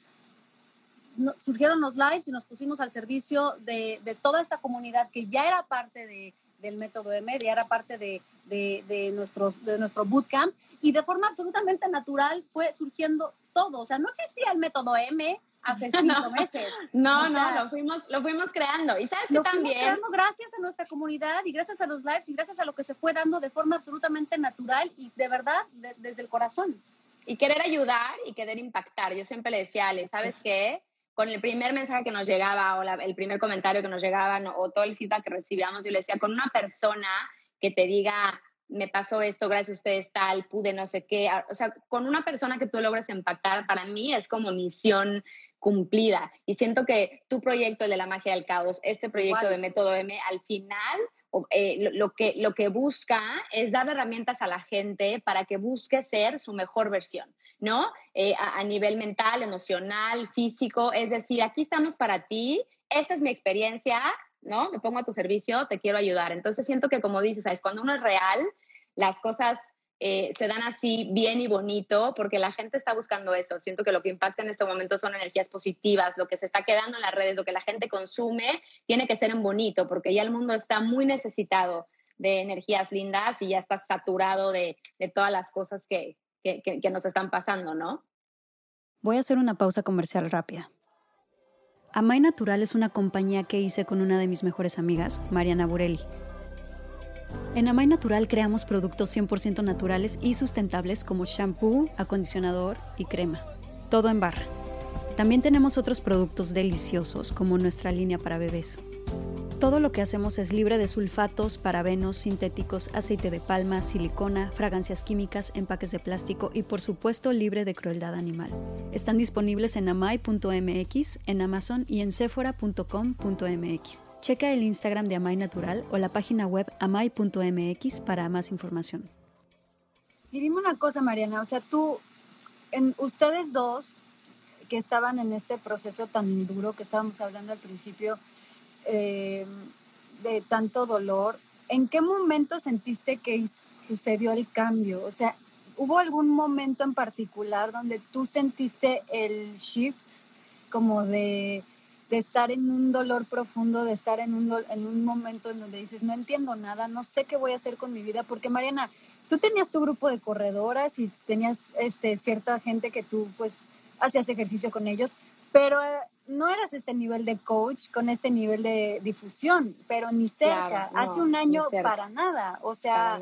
[SPEAKER 1] surgieron los lives y nos pusimos al servicio de, toda esta comunidad que ya era parte de, del método M, ya era parte de, de, nuestros, de nuestro bootcamp y de forma absolutamente natural fue surgiendo todo. O sea, no existía el método M, hace cinco meses.
[SPEAKER 3] No, no, lo fuimos, lo fuimos creando. Y sabes que también.
[SPEAKER 1] creando gracias a nuestra comunidad y gracias a los lives y gracias a lo que se fue dando de forma absolutamente natural y de verdad desde el corazón.
[SPEAKER 3] Y querer ayudar y querer impactar. Yo siempre le decía Ale, ¿sabes qué? Con el primer mensaje que nos llegaba o el primer comentario que nos llegaba o todo el feedback que recibíamos, yo le decía, con una persona que te diga, me pasó esto, gracias a ustedes tal, pude no sé qué, o sea, con una persona que tú logres impactar, para mí es como misión cumplida. Y siento que tu proyecto, el de la magia del caos, este proyecto de Método M, al final eh, lo, que, lo que busca es dar herramientas a la gente para que busque ser su mejor versión. ¿No? Eh, a, nivel mental, emocional, físico. Es decir, aquí estamos para ti, esta es mi experiencia, ¿no? Me pongo a tu servicio, te quiero ayudar. Entonces siento que como dices, ¿sabes? Cuando uno es real, las cosas eh, se dan así bien y bonito porque la gente está buscando eso. Siento que lo que impacta en este momento son energías positivas, lo que se está quedando en las redes, lo que la gente consume, tiene que ser en bonito porque ya el mundo está muy necesitado de energías lindas y ya está saturado de, todas las cosas que, que nos están pasando, ¿no?
[SPEAKER 4] Voy a hacer una pausa comercial rápida. Amay Natural es una compañía que hice con una de mis mejores amigas, Mariana Burelli. En Amay Natural creamos productos 100% naturales y sustentables como shampoo, acondicionador y crema. Todo en barra. También tenemos otros productos deliciosos como nuestra línea para bebés. Todo lo que hacemos es libre de sulfatos, parabenos, sintéticos, aceite de palma, silicona, fragancias químicas, empaques de plástico y por supuesto libre de crueldad animal. Están disponibles en amai.mx, en Amazon y en sephora.com.mx. Checa el Instagram de Amay Natural o la página web amay.mx para más información.
[SPEAKER 2] Y dime una cosa, Mariana, o sea, tú, en, ustedes dos que estaban en este proceso tan duro que estábamos hablando al principio, eh, de tanto dolor, ¿en qué momento sentiste que sucedió el cambio? O sea, ¿hubo algún momento en particular donde tú sentiste el shift como de de estar en un dolor profundo, de estar en un, en un momento en donde dices, no entiendo nada, no sé qué voy a hacer con mi vida, porque Mariana, tú tenías tu grupo de corredoras y tenías este, cierta gente que tú pues hacías ejercicio con ellos, pero eh, no eras este nivel de coach con este nivel de difusión, pero ni cerca, hace un año para nada, o sea,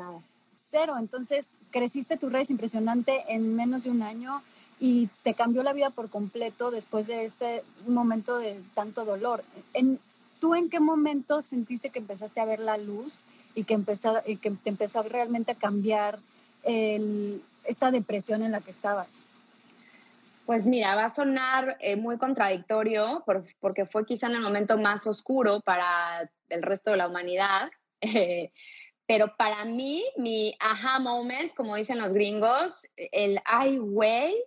[SPEAKER 2] cero, entonces creciste tus redes impresionante en menos de un año y te cambió la vida por completo después de este momento de tanto dolor. En, ¿Tú en qué momento sentiste que empezaste a ver la luz y que, empezó, y que te empezó realmente a cambiar esta depresión en la que estabas?
[SPEAKER 3] Pues mira, va a sonar eh, muy contradictorio porque fue quizá en el momento más oscuro para el resto de la humanidad. Eh, pero para mí, mi aha moment, como dicen los gringos, el I way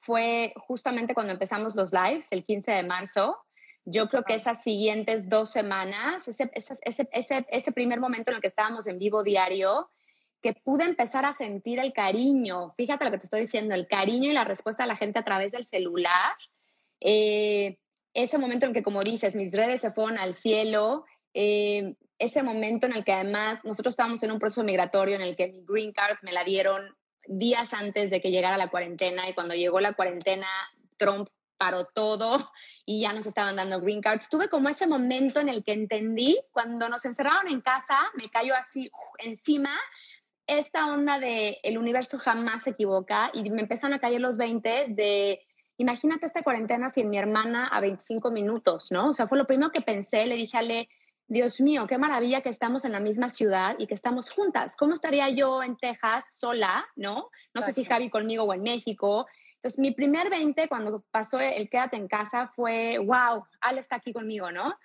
[SPEAKER 3] fue justamente cuando empezamos los lives, el 15 de marzo. Yo creo que esas siguientes dos semanas, ese, ese, ese, ese, primer momento en el que estábamos en vivo diario, que pude empezar a sentir el cariño, fíjate lo que te estoy diciendo, el cariño y la respuesta de la gente a través del celular. Eh, ese momento en que, como dices, mis redes se fueron al cielo, eh, ese momento en el que además nosotros estábamos en un proceso migratorio en el que mi green card me la dieron días antes de que llegara la cuarentena y cuando llegó la cuarentena, Trump paró todo y ya nos estaban dando green cards. Tuve como ese momento en el que entendí, cuando nos encerraron en casa, me cayó así encima esta onda de el universo jamás se equivoca y me empezaron a caer los 20 de imagínate esta cuarentena sin mi hermana a 25 minutos, ¿no? O sea, fue lo primero que pensé, le dije a Ale, Dios mío, qué maravilla que estamos en la misma ciudad y que estamos juntas. ¿Cómo estaría yo en Texas sola, no? No sé si Javi conmigo o en México. Entonces, mi primer 20 cuando pasó el quédate en casa fue, wow, Ale está aquí conmigo, ¿no?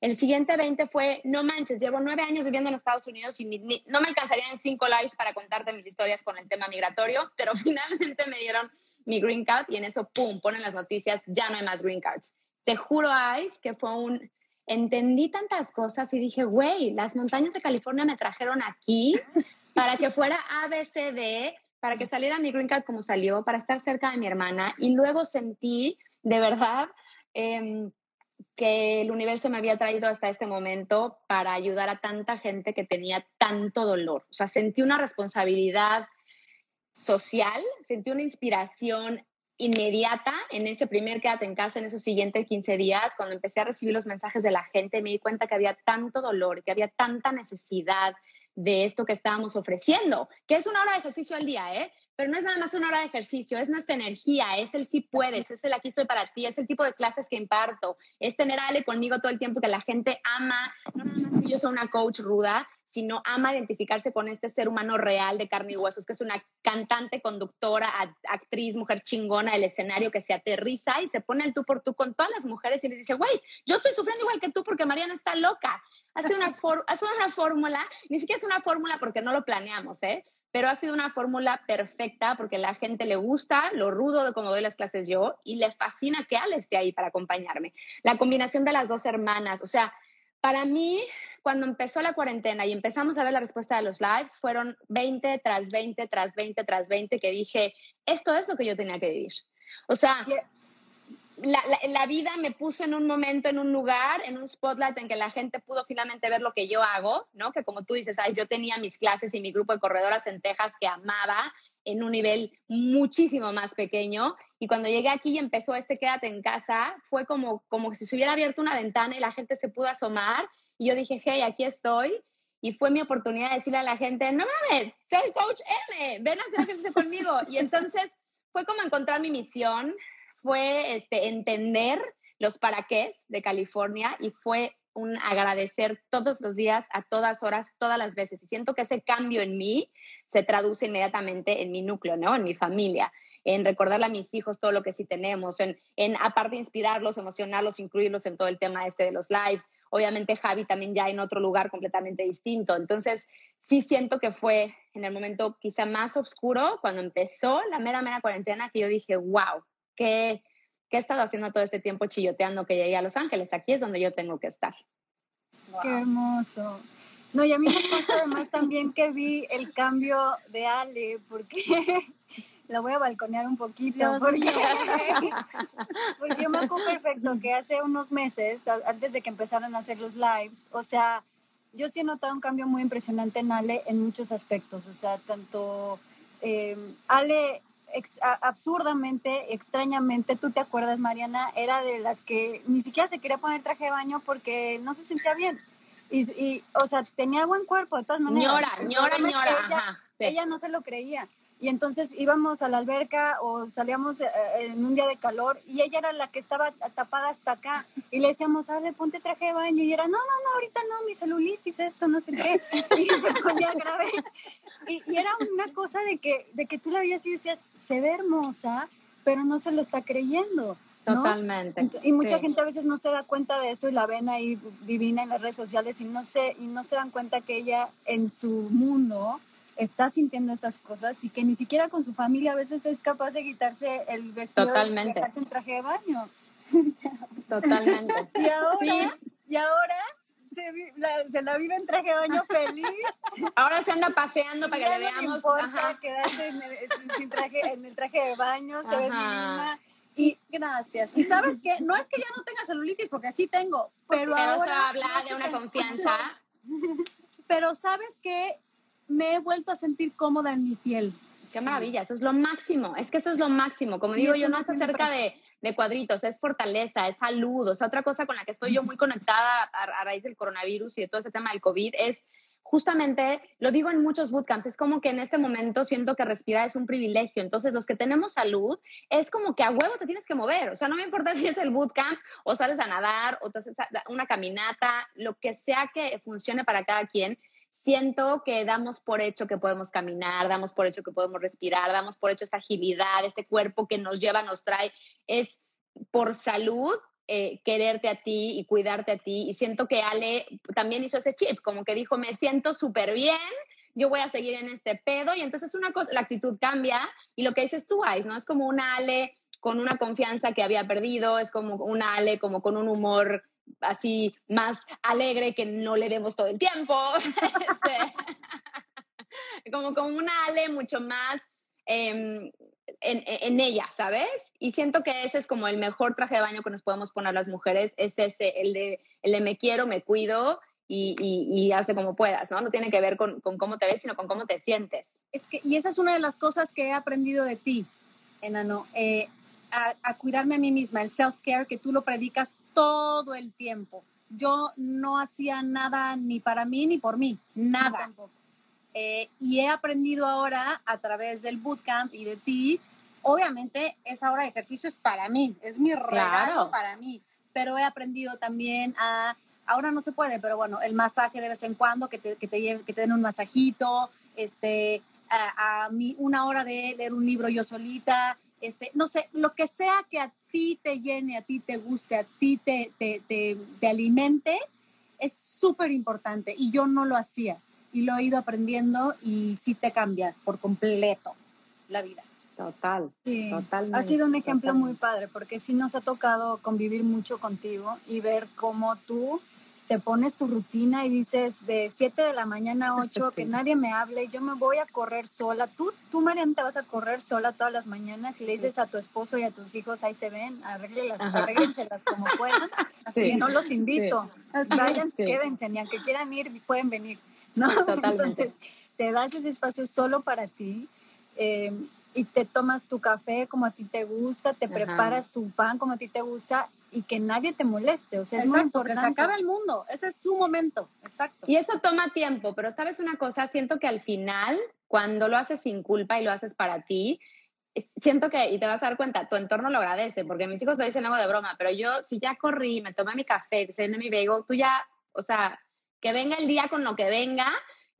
[SPEAKER 3] El siguiente 20 fue, no manches, llevo nueve años viviendo en Estados Unidos y no me alcanzarían cinco lives para contarte mis historias con el tema migratorio, pero finalmente me dieron mi green card y en eso, pum, ponen las noticias, ya no hay más green cards. Te juro, Ice, que fue un entendí tantas cosas y dije, güey, las montañas de California me trajeron aquí para que fuera ABCD, para que saliera mi green card como salió, para estar cerca de mi hermana. Y luego sentí, de verdad, em, que el universo me había traído hasta este momento para ayudar a tanta gente que tenía tanto dolor. O sea, sentí una responsabilidad social, sentí una inspiración inmediata en ese primer quédate en casa, en esos siguientes 15 días, cuando empecé a recibir los mensajes de la gente, me di cuenta que había tanto dolor, que había tanta necesidad de esto que estábamos ofreciendo, que es una hora de ejercicio al día, ¿eh? Pero no es nada más una hora de ejercicio, es nuestra energía, es el sí puedes, es el aquí estoy para ti, es el tipo de clases que imparto, es tener a Ale conmigo todo el tiempo que la gente ama, no nada más que yo soy una coach ruda, sino ama identificarse con este ser humano real de carne y huesos, que es una cantante, conductora, actriz, mujer chingona del escenario que se aterriza y se pone el tú por tú con todas las mujeres y les dice, güey, yo estoy sufriendo igual que tú porque Mariana está loca. Hace una, hace una fórmula, ni siquiera es una fórmula porque no lo planeamos, ¿eh? Pero ha sido una fórmula perfecta porque la gente le gusta lo rudo de cómo doy las clases yo y le fascina que Ale esté ahí para acompañarme. La combinación de las dos hermanas, o sea, para mí, cuando empezó la cuarentena y empezamos a ver la respuesta de los lives, fueron 20 tras 20 tras 20 tras 20 que dije, esto es lo que yo tenía que vivir. O sea, la, la, vida me puso en un momento, en un lugar, en un spotlight en que la gente pudo finalmente ver lo que yo hago, ¿no? Que como tú dices, yo tenía mis clases y mi grupo de corredoras en Texas que amaba en un nivel muchísimo más pequeño. Y cuando llegué aquí y empezó este Quédate en casa, fue como, como si se hubiera abierto una ventana y la gente se pudo asomar. Y yo dije, hey, aquí estoy. Y fue mi oportunidad de decirle a la gente, no mames, soy Coach M, ven a hacer ejercicio conmigo. Y entonces fue como encontrar mi misión, fue este, entender los para qué de California y fue un agradecer todos los días, a todas horas, todas las veces. Y siento que ese cambio en mí se traduce inmediatamente en mi núcleo, ¿no? En mi familia, en recordarle a mis hijos todo lo que sí tenemos, en, en aparte inspirarlos, emocionarlos, incluirlos en todo el tema este de los lives. Obviamente Javi también ya en otro lugar completamente distinto. Entonces, sí siento que fue en el momento quizá más oscuro, cuando empezó la mera, mera cuarentena, que yo dije, wow, ¿Qué, he estado haciendo todo este tiempo chilloteando que llegué a Los Ángeles? Aquí es donde yo tengo que estar.
[SPEAKER 2] Qué hermoso. No, y a mí me pasa además también que vi el cambio de Ale, porque la voy a balconear un poquito. Porque, porque yo me acuerdo perfecto que hace unos meses, antes de que empezaran a hacer los lives, o sea, yo sí he notado un cambio muy impresionante en Ale en muchos aspectos. O sea, tanto eh, Ale absurdamente, extrañamente, tú te acuerdas, Mariana, era de las que ni siquiera se quería poner traje de baño porque no se sentía bien. Y, o sea, tenía buen cuerpo de todas maneras.
[SPEAKER 3] Ñora, ñora, ñora.
[SPEAKER 2] Ella, ella no se lo creía. Y entonces íbamos a la alberca o salíamos eh, en un día de calor y ella era la que estaba tapada hasta acá. Y le decíamos, dale, ponte traje de baño. Y era, no, no, no, ahorita no, mi celulitis, esto, no sé qué. Y se ponía grave. Y, y, era una cosa de que, de que tú la veías y decías, se ve hermosa, pero no se lo está creyendo.
[SPEAKER 3] Totalmente.
[SPEAKER 2] Y mucha gente a veces no se da cuenta de eso y la ven ahí divina en las redes sociales y no se, y no se dan cuenta que ella en su mundo está sintiendo esas cosas y que ni siquiera con su familia a veces es capaz de quitarse el vestido
[SPEAKER 3] Totalmente.
[SPEAKER 2] y dejarse en traje de baño.
[SPEAKER 3] Totalmente.
[SPEAKER 2] y ahora, y ahora se, la, se, la, vive en traje de baño feliz.
[SPEAKER 3] Ahora se anda paseando para que le veamos.
[SPEAKER 2] No importa quedarse en el, sin traje, en el traje de baño, se ve divina. Y
[SPEAKER 1] gracias. Y sabes que no es que ya no tenga celulitis, porque sí tengo, pero,
[SPEAKER 3] pero
[SPEAKER 1] ahora
[SPEAKER 3] se habla de una confianza.
[SPEAKER 1] Pero sabes que me he vuelto a sentir cómoda en mi piel.
[SPEAKER 3] Qué maravilla, eso es lo máximo, es que eso es lo máximo. Como digo, yo no es acerca de, de, cuadritos, es fortaleza, es salud. O sea, otra cosa con la que estoy yo muy conectada a, raíz del coronavirus y de todo este tema del COVID es justamente, lo digo en muchos bootcamps, es como que en este momento siento que respirar es un privilegio. Entonces, los que tenemos salud, es como que a huevo te tienes que mover. O sea, no me importa si es el bootcamp o sales a nadar o te haces una caminata, lo que sea que funcione para cada quien siento que damos por hecho que podemos caminar, damos por hecho que podemos respirar, damos por hecho esta agilidad, este cuerpo que nos lleva, nos trae, es por salud eh, quererte a ti y cuidarte a ti. Y siento que Ale también hizo ese chip, como que dijo, me siento súper bien, yo voy a seguir en este pedo. Y entonces una cosa, la actitud cambia y lo que dices tú, Ais, ¿no? Es como una Ale con una confianza que había perdido, es como una Ale como con un humor así más alegre que no le vemos todo el tiempo. Este, como, como una Ale mucho más em, en, en, ella, ¿sabes? Y siento que ese es como el mejor traje de baño que nos podemos poner las mujeres, es ese, el de, el de me quiero, me cuido y, y, hazte como puedas, ¿no? No tiene que ver con, con, cómo te ves, sino con cómo te sientes.
[SPEAKER 1] Es que, y esa es una de las cosas que he aprendido de ti, Enano. Eh, a, cuidarme a mí misma, el self-care que tú lo predicas todo el tiempo. Yo no hacía nada ni para mí ni por mí, nada. Eh, y he aprendido ahora a través del bootcamp y de ti, obviamente esa hora de ejercicio es para mí, es mi regalo para mí, pero he aprendido también a, ahora no se puede, pero bueno, el masaje de vez en cuando, que te, que te, que te den un masajito, este, a, a mí una hora de leer un libro yo solita, este, no sé, lo que sea que a ti te llene, a ti te guste, a ti te, te, te, alimente, es súper importante y yo no lo hacía. y lo he ido aprendiendo y sí te cambia por completo la vida.
[SPEAKER 3] Total,
[SPEAKER 2] sí, Ha sido un ejemplo muy padre porque sí nos ha tocado convivir mucho contigo y ver cómo tú te pones tu rutina y dices de 7 de la mañana a 8 que nadie me hable, yo me voy a correr sola. Tú, tú Mariana, te vas a correr sola todas las mañanas y le dices a tu esposo y a tus hijos, ahí se ven, arréglenselas como puedan. Así no los invito. Vayan, quédense, ni aunque quieran ir, pueden venir. ¿no? Entonces, te das ese espacio solo para ti. Eh, y te tomas tu café como a ti te gusta, te preparas tu pan como a ti te gusta y que nadie te moleste. O sea, es muy importante.
[SPEAKER 1] que se acabe el mundo. Ese es su momento. Exacto.
[SPEAKER 3] Y eso toma tiempo, pero sabes una cosa, siento que al final, cuando lo haces sin culpa y lo haces para ti, siento que, y te vas a dar cuenta, tu entorno lo agradece, porque mis hijos lo dicen algo de broma, pero yo, si ya corrí, me tomé mi café, te mi bagel, tú ya, o sea, que venga el día con lo que venga,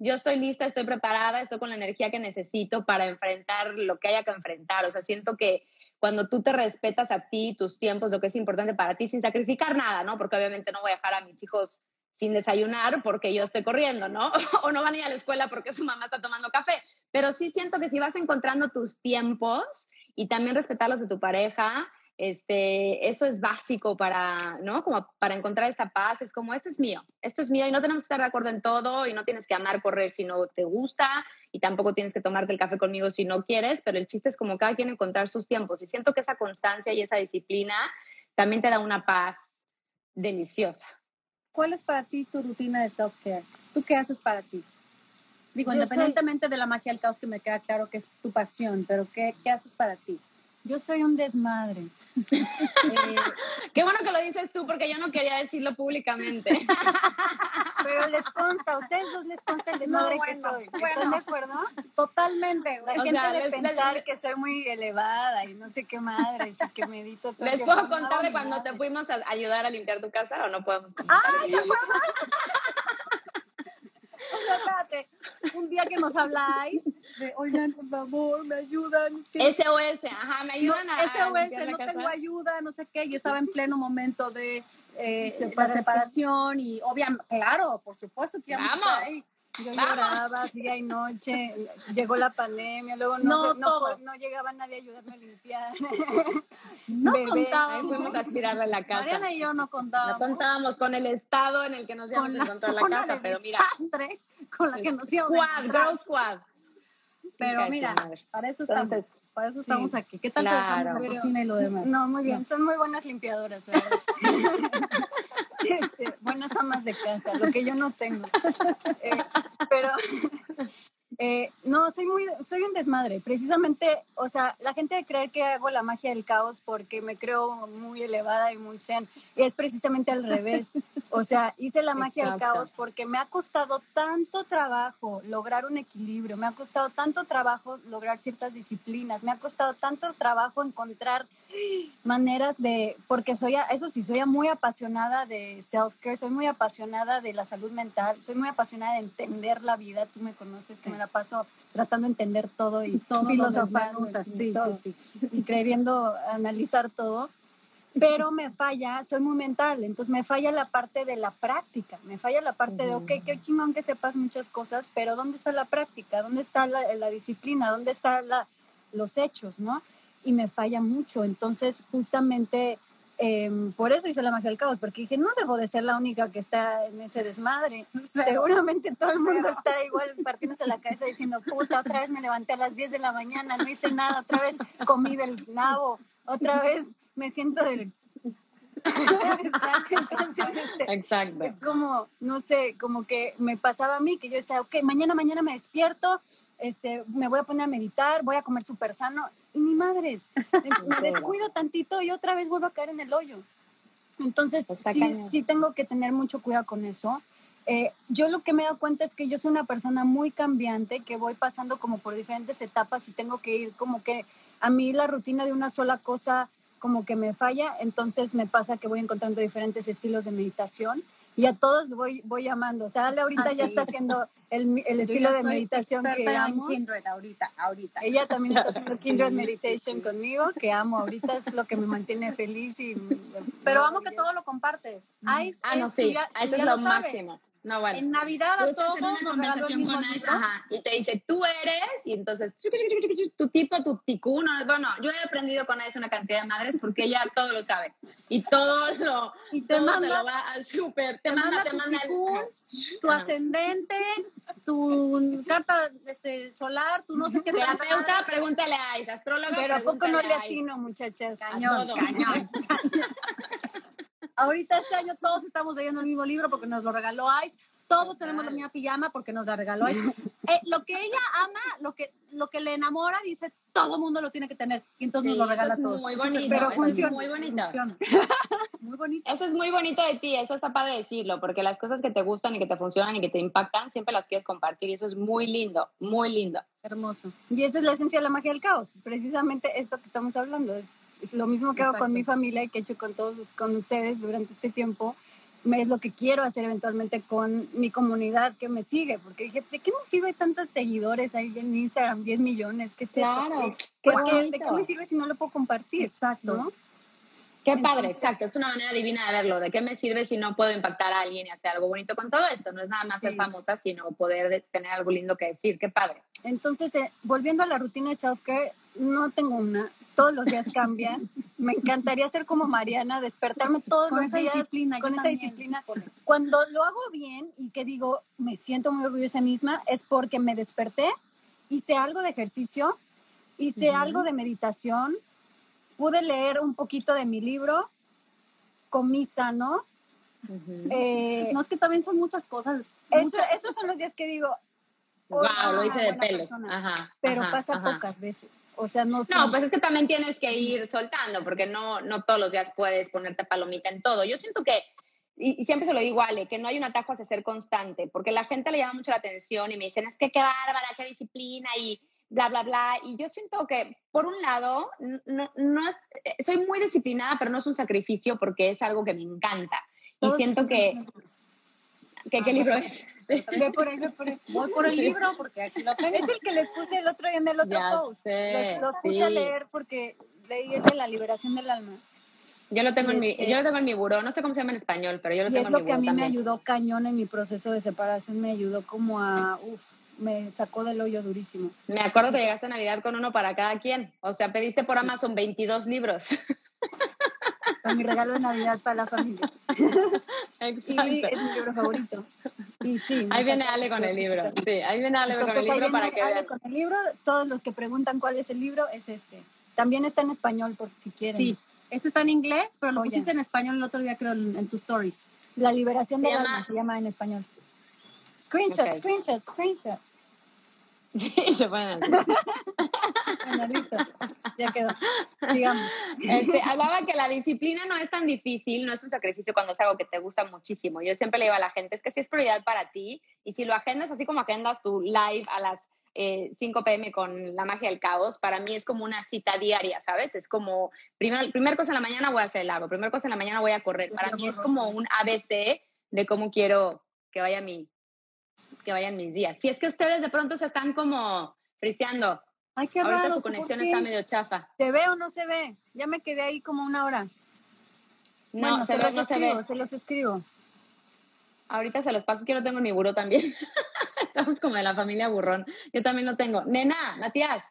[SPEAKER 3] yo estoy lista, estoy preparada, estoy con la energía que necesito para enfrentar lo que haya que enfrentar. O sea, siento que cuando tú te respetas a ti, tus tiempos, lo que es importante para ti, sin sacrificar nada, ¿no? Porque obviamente no voy a dejar a mis hijos sin desayunar porque yo estoy corriendo, ¿no? o no van a ir a la escuela porque su mamá está tomando café. Pero sí siento que si vas encontrando tus tiempos y también respetar los de tu pareja, este, eso es básico para, ¿no? Como para encontrar esta paz, es como, esto es mío, esto es mío y no tenemos que estar de acuerdo en todo y no tienes que amar correr si no te gusta y tampoco tienes que tomarte el café conmigo si no quieres, pero el chiste es como cada quien encontrar sus tiempos y siento que esa constancia y esa disciplina también te da una paz deliciosa.
[SPEAKER 1] ¿Cuál es para ti tu rutina de self-care? ¿Tú qué haces para ti? Digo, independientemente de la magia del caos, que me queda claro que es tu pasión, pero ¿qué, qué haces para ti?
[SPEAKER 2] Yo soy un desmadre.
[SPEAKER 3] Eh, Qué bueno que lo dices tú, porque yo no quería decirlo públicamente.
[SPEAKER 2] Pero les consta, a ustedes dos les consta el desmadre que soy. ¿Están de acuerdo?
[SPEAKER 1] Totalmente.
[SPEAKER 2] La gente debe pensar que soy muy elevada y no sé qué madre, y que medito todo.
[SPEAKER 3] ¿Les puedo contar de cuando te fuimos a ayudar a limpiar tu casa o no podemos contar?
[SPEAKER 1] ¡Ay, un día que nos habláis de, oigan, por favor, me ayudan.
[SPEAKER 3] SOS, ajá, me ayudan a
[SPEAKER 1] SOS, no tengo ayuda, no sé qué, y estaba en pleno momento de eh, separación. separación y obviamente, claro, por supuesto que íbamos
[SPEAKER 3] Vamos.
[SPEAKER 1] ahí.
[SPEAKER 2] Yo lloraba día y noche, llegó la pandemia, luego no, no, no, llegaba nadie a ayudarme a limpiar.
[SPEAKER 1] No contábamos.
[SPEAKER 3] Ahí fuimos a tirarle la casa.
[SPEAKER 1] Mariana y yo no contábamos.
[SPEAKER 3] No contábamos con el estado en el que nos íbamos a encontrar la, casa, pero mira.
[SPEAKER 1] desastre con la que nos íbamos
[SPEAKER 3] Squad, girl squad.
[SPEAKER 1] Pero mira, para eso estamos. Para eso estamos aquí. ¿Qué tal claro, la cocina y lo demás?
[SPEAKER 2] No, muy bien. Son muy buenas limpiadoras. este, buenas amas de casa, lo que yo no tengo. Eh, pero eh, no, soy muy, soy un desmadre. Precisamente, o sea, la gente de creer que hago la magia del caos porque me creo muy elevada y muy zen. Y es precisamente al revés. O sea, hice la magia del caos porque me ha costado tanto trabajo lograr un equilibrio, me ha costado tanto trabajo lograr ciertas disciplinas, me ha costado tanto trabajo encontrar maneras de, porque soy, eso sí, soy muy apasionada de self-care, soy muy apasionada de la salud mental, soy muy apasionada de entender la vida, tú me conoces, que me la paso tratando de entender todo y,
[SPEAKER 1] todo filosofando sí, sí,
[SPEAKER 2] sí, y queriendo analizar todo pero me falla, soy muy mental, entonces me falla la parte de la práctica, me falla la parte de, ok, qué chingón que sepas muchas cosas, pero ¿dónde está la práctica? ¿Dónde está la, la disciplina? ¿Dónde están los hechos? ¿no? Y me falla mucho, entonces justamente em, por eso hice la magia del caos, porque dije, no debo de ser la única que está en ese desmadre. Seguramente todo el mundo está igual partiéndose la cabeza diciendo, puta, otra vez me levanté a las 10 de la mañana, no hice nada, otra vez comí del nabo, otra vez me siento del... Entonces, este,
[SPEAKER 3] Exacto.
[SPEAKER 2] es como, no sé, como que me pasaba a mí, que yo decía, ok, mañana, mañana me despierto, este, me voy a poner a meditar, voy a comer súper sano, y mi madre, me descuido tantito y otra vez vuelvo a caer en el hoyo. Entonces, sí, sí, tengo que tener mucho cuidado con eso. Eh, yo lo que me he dado cuenta es que yo soy una persona muy cambiante, que voy pasando como por diferentes etapas y tengo que ir como que a mí la rutina de una sola cosa como que me falla, entonces me pasa que voy encontrando diferentes estilos de meditación y a todos voy, voy llamando. O sea, Ale ahorita ya está haciendo el, el estilo de meditación que amo.
[SPEAKER 1] En Kindred ahorita, ahorita.
[SPEAKER 2] Ella también está haciendo Kindred Meditation conmigo, que amo ahorita, es lo que me mantiene feliz y...
[SPEAKER 1] Pero amo que todo lo compartes.
[SPEAKER 3] ah, no, sí, eso es lo, máximo. No, bueno.
[SPEAKER 1] En Navidad a todos.
[SPEAKER 3] Ajá, y te dice, tú eres, y entonces, tu tipo, tu ticuno. Bueno, yo he aprendido con eso una cantidad de madres porque ella todo lo sabe. Y todo lo,
[SPEAKER 1] y te
[SPEAKER 3] todo
[SPEAKER 1] manda,
[SPEAKER 3] te lo va al súper. Te,
[SPEAKER 1] te
[SPEAKER 3] manda,
[SPEAKER 1] manda
[SPEAKER 3] te
[SPEAKER 1] tu
[SPEAKER 3] manda el-
[SPEAKER 1] ticún, tu ascendente, tu carta este, solar, tu no sé qué.
[SPEAKER 3] Terapeuta, pregúntale a Ice. Astróloga,
[SPEAKER 2] Pero ¿a poco no le atino, muchachas?
[SPEAKER 1] Cañón, cañón. Ahorita este año todos estamos leyendo el mismo libro porque nos lo regaló Ice. Todos tenemos la misma pijama porque nos la regaló Ice. Eh, lo que ella ama, lo que, lo que le enamora, dice, todo mundo lo tiene que tener. Y entonces
[SPEAKER 3] Sí,
[SPEAKER 1] nos lo regala todos.
[SPEAKER 3] muy bonito,
[SPEAKER 2] pero
[SPEAKER 3] eso es
[SPEAKER 2] funciona,
[SPEAKER 3] muy bonito.
[SPEAKER 1] Funciona. Muy bonito.
[SPEAKER 3] Eso es muy bonito de ti, eso está padre decirlo, porque las cosas que te gustan y que te funcionan y que te impactan, siempre las quieres compartir y eso es muy lindo, muy lindo.
[SPEAKER 1] Hermoso.
[SPEAKER 2] Y esa es la esencia de la magia del caos, precisamente esto que estamos hablando. Es lo mismo que hago
[SPEAKER 1] Exacto.
[SPEAKER 2] con mi familia y que he hecho con todos con ustedes durante este tiempo. Es lo que quiero hacer eventualmente con mi comunidad que me sigue, porque dije, ¿de qué me sirve tantos seguidores ahí en Instagram? 10 millones, ¿qué es eso?
[SPEAKER 3] Claro,
[SPEAKER 2] ¿Qué-
[SPEAKER 3] qué
[SPEAKER 2] por qué- ¿De qué me sirve si no lo puedo compartir?
[SPEAKER 1] Exacto.
[SPEAKER 2] ¿no?
[SPEAKER 3] Qué padre,
[SPEAKER 2] Entonces-
[SPEAKER 3] exacto, es una manera divina de verlo, de qué me sirve si no puedo impactar a alguien y hacer algo bonito con todo esto, no es nada más ser
[SPEAKER 2] Sí.
[SPEAKER 3] famosa, sino poder de- tener algo lindo que decir, qué padre.
[SPEAKER 2] Entonces, eh, volviendo a la rutina de self-care, no tengo una. Todos los días cambian. me encantaría ser como Mariana, despertarme todos
[SPEAKER 1] Con
[SPEAKER 2] los días con esa disciplina. Cuando lo hago bien y que digo, me siento muy orgullosa misma, es porque me desperté, hice algo de ejercicio, hice
[SPEAKER 1] Ujú.
[SPEAKER 2] algo de meditación, pude leer un poquito de mi libro, comí sano. eh,
[SPEAKER 1] No, es que también son muchas cosas.
[SPEAKER 2] eso-
[SPEAKER 1] muchas-
[SPEAKER 2] esos son los días que digo,
[SPEAKER 3] Wow,
[SPEAKER 2] "Oh,
[SPEAKER 3] lo hice de
[SPEAKER 2] buena
[SPEAKER 3] pelos.
[SPEAKER 2] persona".
[SPEAKER 3] Ajá,
[SPEAKER 2] pero
[SPEAKER 3] ajá,
[SPEAKER 2] pasa
[SPEAKER 3] ajá.
[SPEAKER 2] pocas veces. O sea, no
[SPEAKER 3] No,
[SPEAKER 2] siempre.
[SPEAKER 3] pues es que también tienes que ir soltando, porque no, no todos los días puedes ponerte palomita en todo. Yo siento que, y, siempre se lo digo Ale, que no hay un atajo hacia ser constante, porque la gente le llama mucho la atención y me dicen, es que qué bárbara, qué disciplina y bla, bla, bla. Y yo siento que, por un lado, no, no es- eh, soy muy disciplinada, pero no es un sacrificio porque es algo que me encanta. Y
[SPEAKER 2] Todos
[SPEAKER 3] siento que, que ¿qué libro es?
[SPEAKER 2] Ve por ahí, ve por ahí.
[SPEAKER 1] Voy por el libro porque aquí lo tengo.
[SPEAKER 2] Es el que les puse el otro día en el otro
[SPEAKER 3] Ya
[SPEAKER 2] post.
[SPEAKER 3] sé,
[SPEAKER 2] los, los puse a leer porque leí el de la liberación del alma.
[SPEAKER 3] Yo lo tengo,
[SPEAKER 2] Y
[SPEAKER 3] en mi,
[SPEAKER 2] este-
[SPEAKER 3] yo lo tengo en mi buró, no sé cómo se llama en español, pero yo lo
[SPEAKER 2] Y
[SPEAKER 3] tengo
[SPEAKER 2] es
[SPEAKER 3] en
[SPEAKER 2] lo
[SPEAKER 3] mi
[SPEAKER 2] que a
[SPEAKER 3] buró
[SPEAKER 2] mí me ayudó cañón en mi proceso de separación. Me ayudó como a, uff, me sacó del hoyo durísimo.
[SPEAKER 3] Me acuerdo que llegaste a Navidad con uno para cada quien. O sea, pediste por Amazon 22 libros.
[SPEAKER 2] Fue mi regalo de Navidad para la familia. Y
[SPEAKER 3] Exacto.
[SPEAKER 2] es mi libro favorito. Y sí.
[SPEAKER 3] Ahí viene Ale con el libro. Sí, ahí viene Ale con el
[SPEAKER 2] ahí
[SPEAKER 3] libro
[SPEAKER 2] viene
[SPEAKER 3] para que
[SPEAKER 2] Ale
[SPEAKER 3] vean.
[SPEAKER 2] con el libro. Todos los que preguntan cuál es el libro es este. También está en español por si quieren.
[SPEAKER 1] Sí, este está en inglés, pero lo
[SPEAKER 2] Joya.
[SPEAKER 1] pusiste en español el otro día, creo, en, en tus stories.
[SPEAKER 2] La liberación
[SPEAKER 3] llama-
[SPEAKER 2] alma se llama en español. Screenshot,
[SPEAKER 3] Ok.
[SPEAKER 2] screenshot, screenshot.
[SPEAKER 3] Sí, se ponen así.
[SPEAKER 2] Bueno, listo. Ya quedó. Digamos.
[SPEAKER 3] Este, hablaba que la disciplina no es tan difícil, no es un sacrificio cuando es algo que te gusta muchísimo. Yo siempre le digo a la gente, es que si es prioridad para ti y si lo agendas así como agendas tu live a las eh, 5 pm con la magia del caos, para mí es como una cita diaria, ¿sabes? Es como, primero, primer cosa en la mañana voy a hacer el agua, primer cosa en la mañana voy a correr. Para mí es como un ABC de cómo quiero que vaya mi, que vayan mis días. Si es que ustedes de pronto se están como friseando,
[SPEAKER 2] Ay, qué
[SPEAKER 3] ahorita
[SPEAKER 2] raro.
[SPEAKER 3] su
[SPEAKER 2] ¿tú por
[SPEAKER 3] conexión está medio chafa.
[SPEAKER 2] ¿Se ve o no se ve? Ya me quedé ahí como una hora.
[SPEAKER 3] No,
[SPEAKER 2] bueno,
[SPEAKER 3] se,
[SPEAKER 2] se,
[SPEAKER 3] ve,
[SPEAKER 2] los
[SPEAKER 3] no se
[SPEAKER 2] escribo,
[SPEAKER 3] ve.
[SPEAKER 2] se los escribo.
[SPEAKER 3] Ahorita se los paso, que lo tengo en mi buró también. Estamos como de la familia burrón. Yo también lo tengo. Nena, Matías,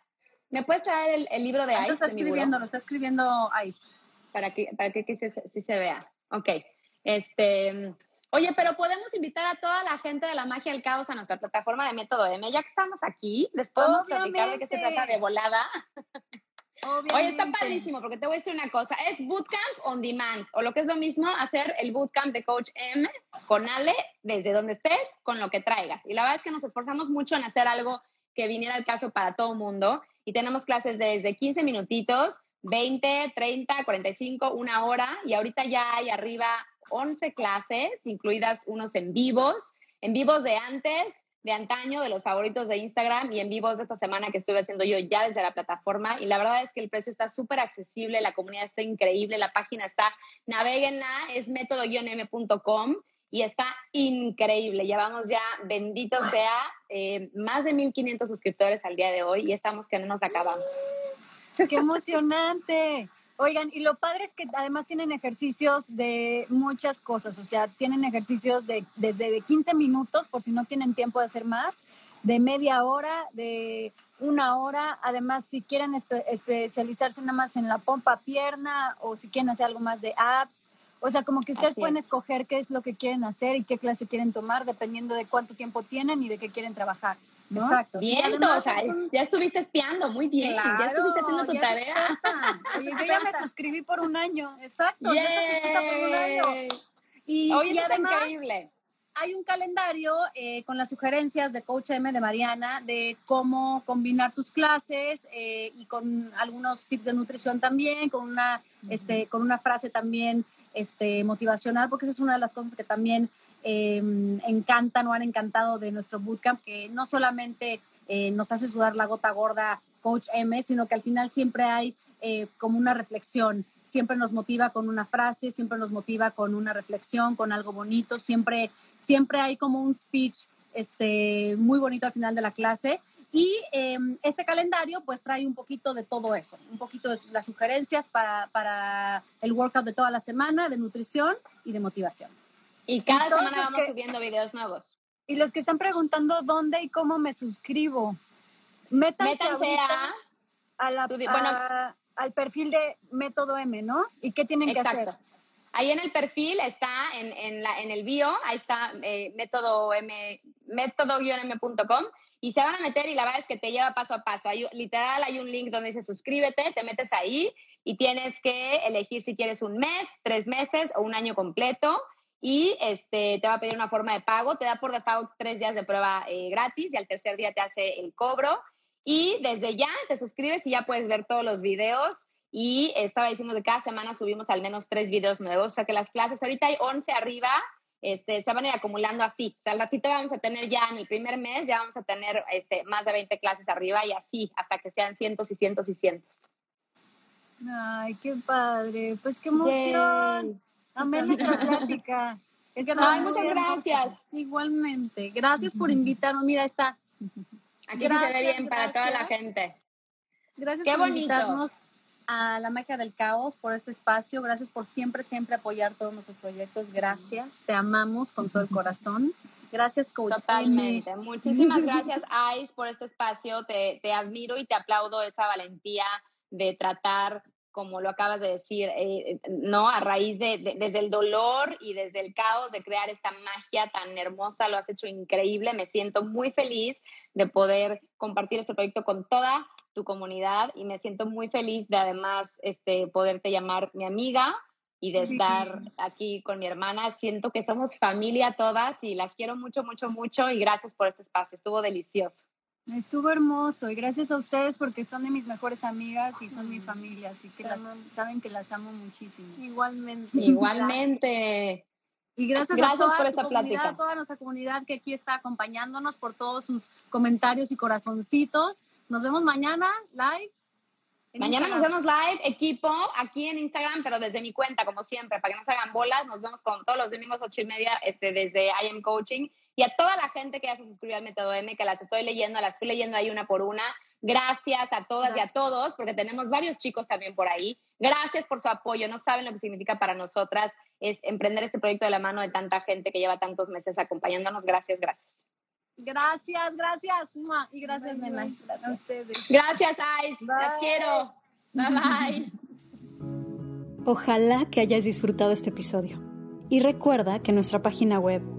[SPEAKER 3] ¿me puedes traer el, el libro de
[SPEAKER 1] Ahí
[SPEAKER 3] Ice
[SPEAKER 1] lo está escribiendo, lo está escribiendo Ice.
[SPEAKER 3] Para que, para que, que se, sí se vea. Ok. Este, oye, pero podemos invitar a toda la gente de la magia del caos a nuestra plataforma de Método M. Ya que estamos aquí, les podemos platicar de qué se trata de volada. Oye, está padrísimo, porque te voy a decir una cosa, es bootcamp on demand, o lo que es lo mismo, hacer el bootcamp de Coach M con Ale, desde donde estés, con lo que traigas. Y la verdad es que nos esforzamos mucho en hacer algo que viniera al caso para todo el mundo, y tenemos clases desde 15 minutitos, 20, 30, 45, una hora, y ahorita ya hay arriba 11 clases, incluidas unos en vivos, en vivos de antes, de antaño, de los favoritos de Instagram y en vivos de esta semana que estuve haciendo yo ya desde la plataforma. Y la verdad es que el precio está súper accesible, la comunidad está increíble, la página está, naveguenla, es método-m.com y está increíble. Llevamos ya, bendito sea, eh, más de 1.500 suscriptores al día de hoy y estamos que no nos acabamos.
[SPEAKER 2] ¡Qué emocionante! Oigan, y lo padre es que además tienen ejercicios de muchas cosas, o sea, tienen ejercicios de, desde de 15 minutos, por si no tienen tiempo de hacer más, de media hora, de una hora, además si quieren especializarse nada más en la pompa pierna o si quieren hacer algo más de abs, o sea, como que ustedes pueden escoger qué es lo que quieren hacer y qué clase quieren tomar dependiendo de cuánto tiempo tienen y de qué quieren trabajar.
[SPEAKER 3] Exacto. Bien, o sea, ya estuviste espiando, muy bien. ya estuviste haciendo tu tarea.
[SPEAKER 2] yo ya me suscribí por un año.
[SPEAKER 1] Exacto, ya estás por un año. Y, además, increíble. hay un calendario eh, con las sugerencias de Coach M de Mariana de cómo combinar tus clases eh, y con algunos tips de nutrición también, con una, este, con una frase también este, motivacional, porque esa es una de las cosas que también eh, encantan o han encantado de nuestro bootcamp, que no solamente eh, nos hace sudar la gota gorda Coach M, sino que al final siempre hay eh, como una reflexión, siempre nos motiva con una frase, siempre nos motiva con una reflexión, con algo bonito, siempre, siempre hay como un speech este, muy bonito al final de la clase. Y em, este calendario pues trae un poquito de todo eso, un poquito de las sugerencias para el workout de toda la semana, de nutrición y de motivación.
[SPEAKER 3] Y cada semana vamos subiendo videos nuevos.
[SPEAKER 2] Y los que están preguntando dónde y cómo me suscribo, métanse, a, la, al perfil de Método M, ¿no? ¿Y qué tienen que hacer?
[SPEAKER 3] Ahí en el perfil está, en, en, la, en el bio, ahí está eh, método M, método-m.com y se van a meter y la verdad es que te lleva paso a paso. Hay, literal, hay un link donde dice suscríbete, te metes ahí y tienes que elegir si quieres un mes, tres meses o un año completo y este, te va a pedir una forma de pago, te da por default tres días de prueba eh, gratis y al tercer día te hace el cobro. Y desde ya te suscribes y ya puedes ver todos los videos. Y estaba diciendo que cada semana subimos al menos tres videos nuevos, o sea que las clases, ahorita hay 11 arriba, este, se van a ir acumulando así, o sea al ratito vamos a tener ya en el primer mes, ya vamos a tener este, más de 20 clases arriba y así hasta que sean cientos y cientos y cientos.
[SPEAKER 2] Ay, qué padre, pues qué emoción. Amén nuestra plática.
[SPEAKER 3] Es que Ay, muchas gracias.
[SPEAKER 1] Igualmente. Gracias por invitarnos. Mira, está.
[SPEAKER 3] Aquí gracias, se ve bien para toda la gente.
[SPEAKER 1] Gracias por invitarnos a la magia del caos por este espacio. Gracias por siempre, siempre apoyar todos nuestros proyectos. Gracias. Te amamos con todo el corazón. Gracias, coach.
[SPEAKER 3] Totalmente. Muchísimas gracias, Ais, por este espacio. Te, te admiro y te aplaudo esa valentía de tratar como lo acabas de decir, eh, eh, ¿no? A raíz de, desde el dolor y desde el caos de crear esta magia tan hermosa, lo has hecho increíble. Me siento muy feliz de poder compartir este proyecto con toda tu comunidad y me siento muy feliz de además este, poderte llamar mi amiga y de estar aquí con mi hermana. Siento que somos familia todas y las quiero mucho, mucho, mucho y gracias por este espacio. Estuvo delicioso.
[SPEAKER 2] Estuvo hermoso y gracias a ustedes porque son de mis mejores amigas y son mi familia, así que las, saben que las amo muchísimo.
[SPEAKER 1] Igualmente.
[SPEAKER 3] Igualmente.
[SPEAKER 1] Y gracias, a toda por esta comunidad, a toda nuestra comunidad que aquí está acompañándonos por todos sus comentarios y corazoncitos. Nos vemos mañana live.
[SPEAKER 3] Mañana nos vemos live, equipo, aquí en Instagram, pero desde mi cuenta, como siempre, para que no se hagan bolas. Nos vemos con todos los domingos ocho y media este, desde I Am Coaching y a toda la gente que ya se suscribió al Método M, que las estoy leyendo, las estoy leyendo ahí una por una. Gracias a todas y a todos, porque tenemos varios chicos también por ahí. Gracias por su apoyo. No saben lo que significa para nosotras es emprender este proyecto de la mano de tanta gente que lleva tantos meses acompañándonos. Gracias, gracias.
[SPEAKER 1] Gracias, gracias. Y gracias, Nena.
[SPEAKER 3] Gracias. Gracias, Ais. Las quiero. Bye, bye.
[SPEAKER 4] Ojalá que hayas disfrutado este episodio. Y recuerda que nuestra página web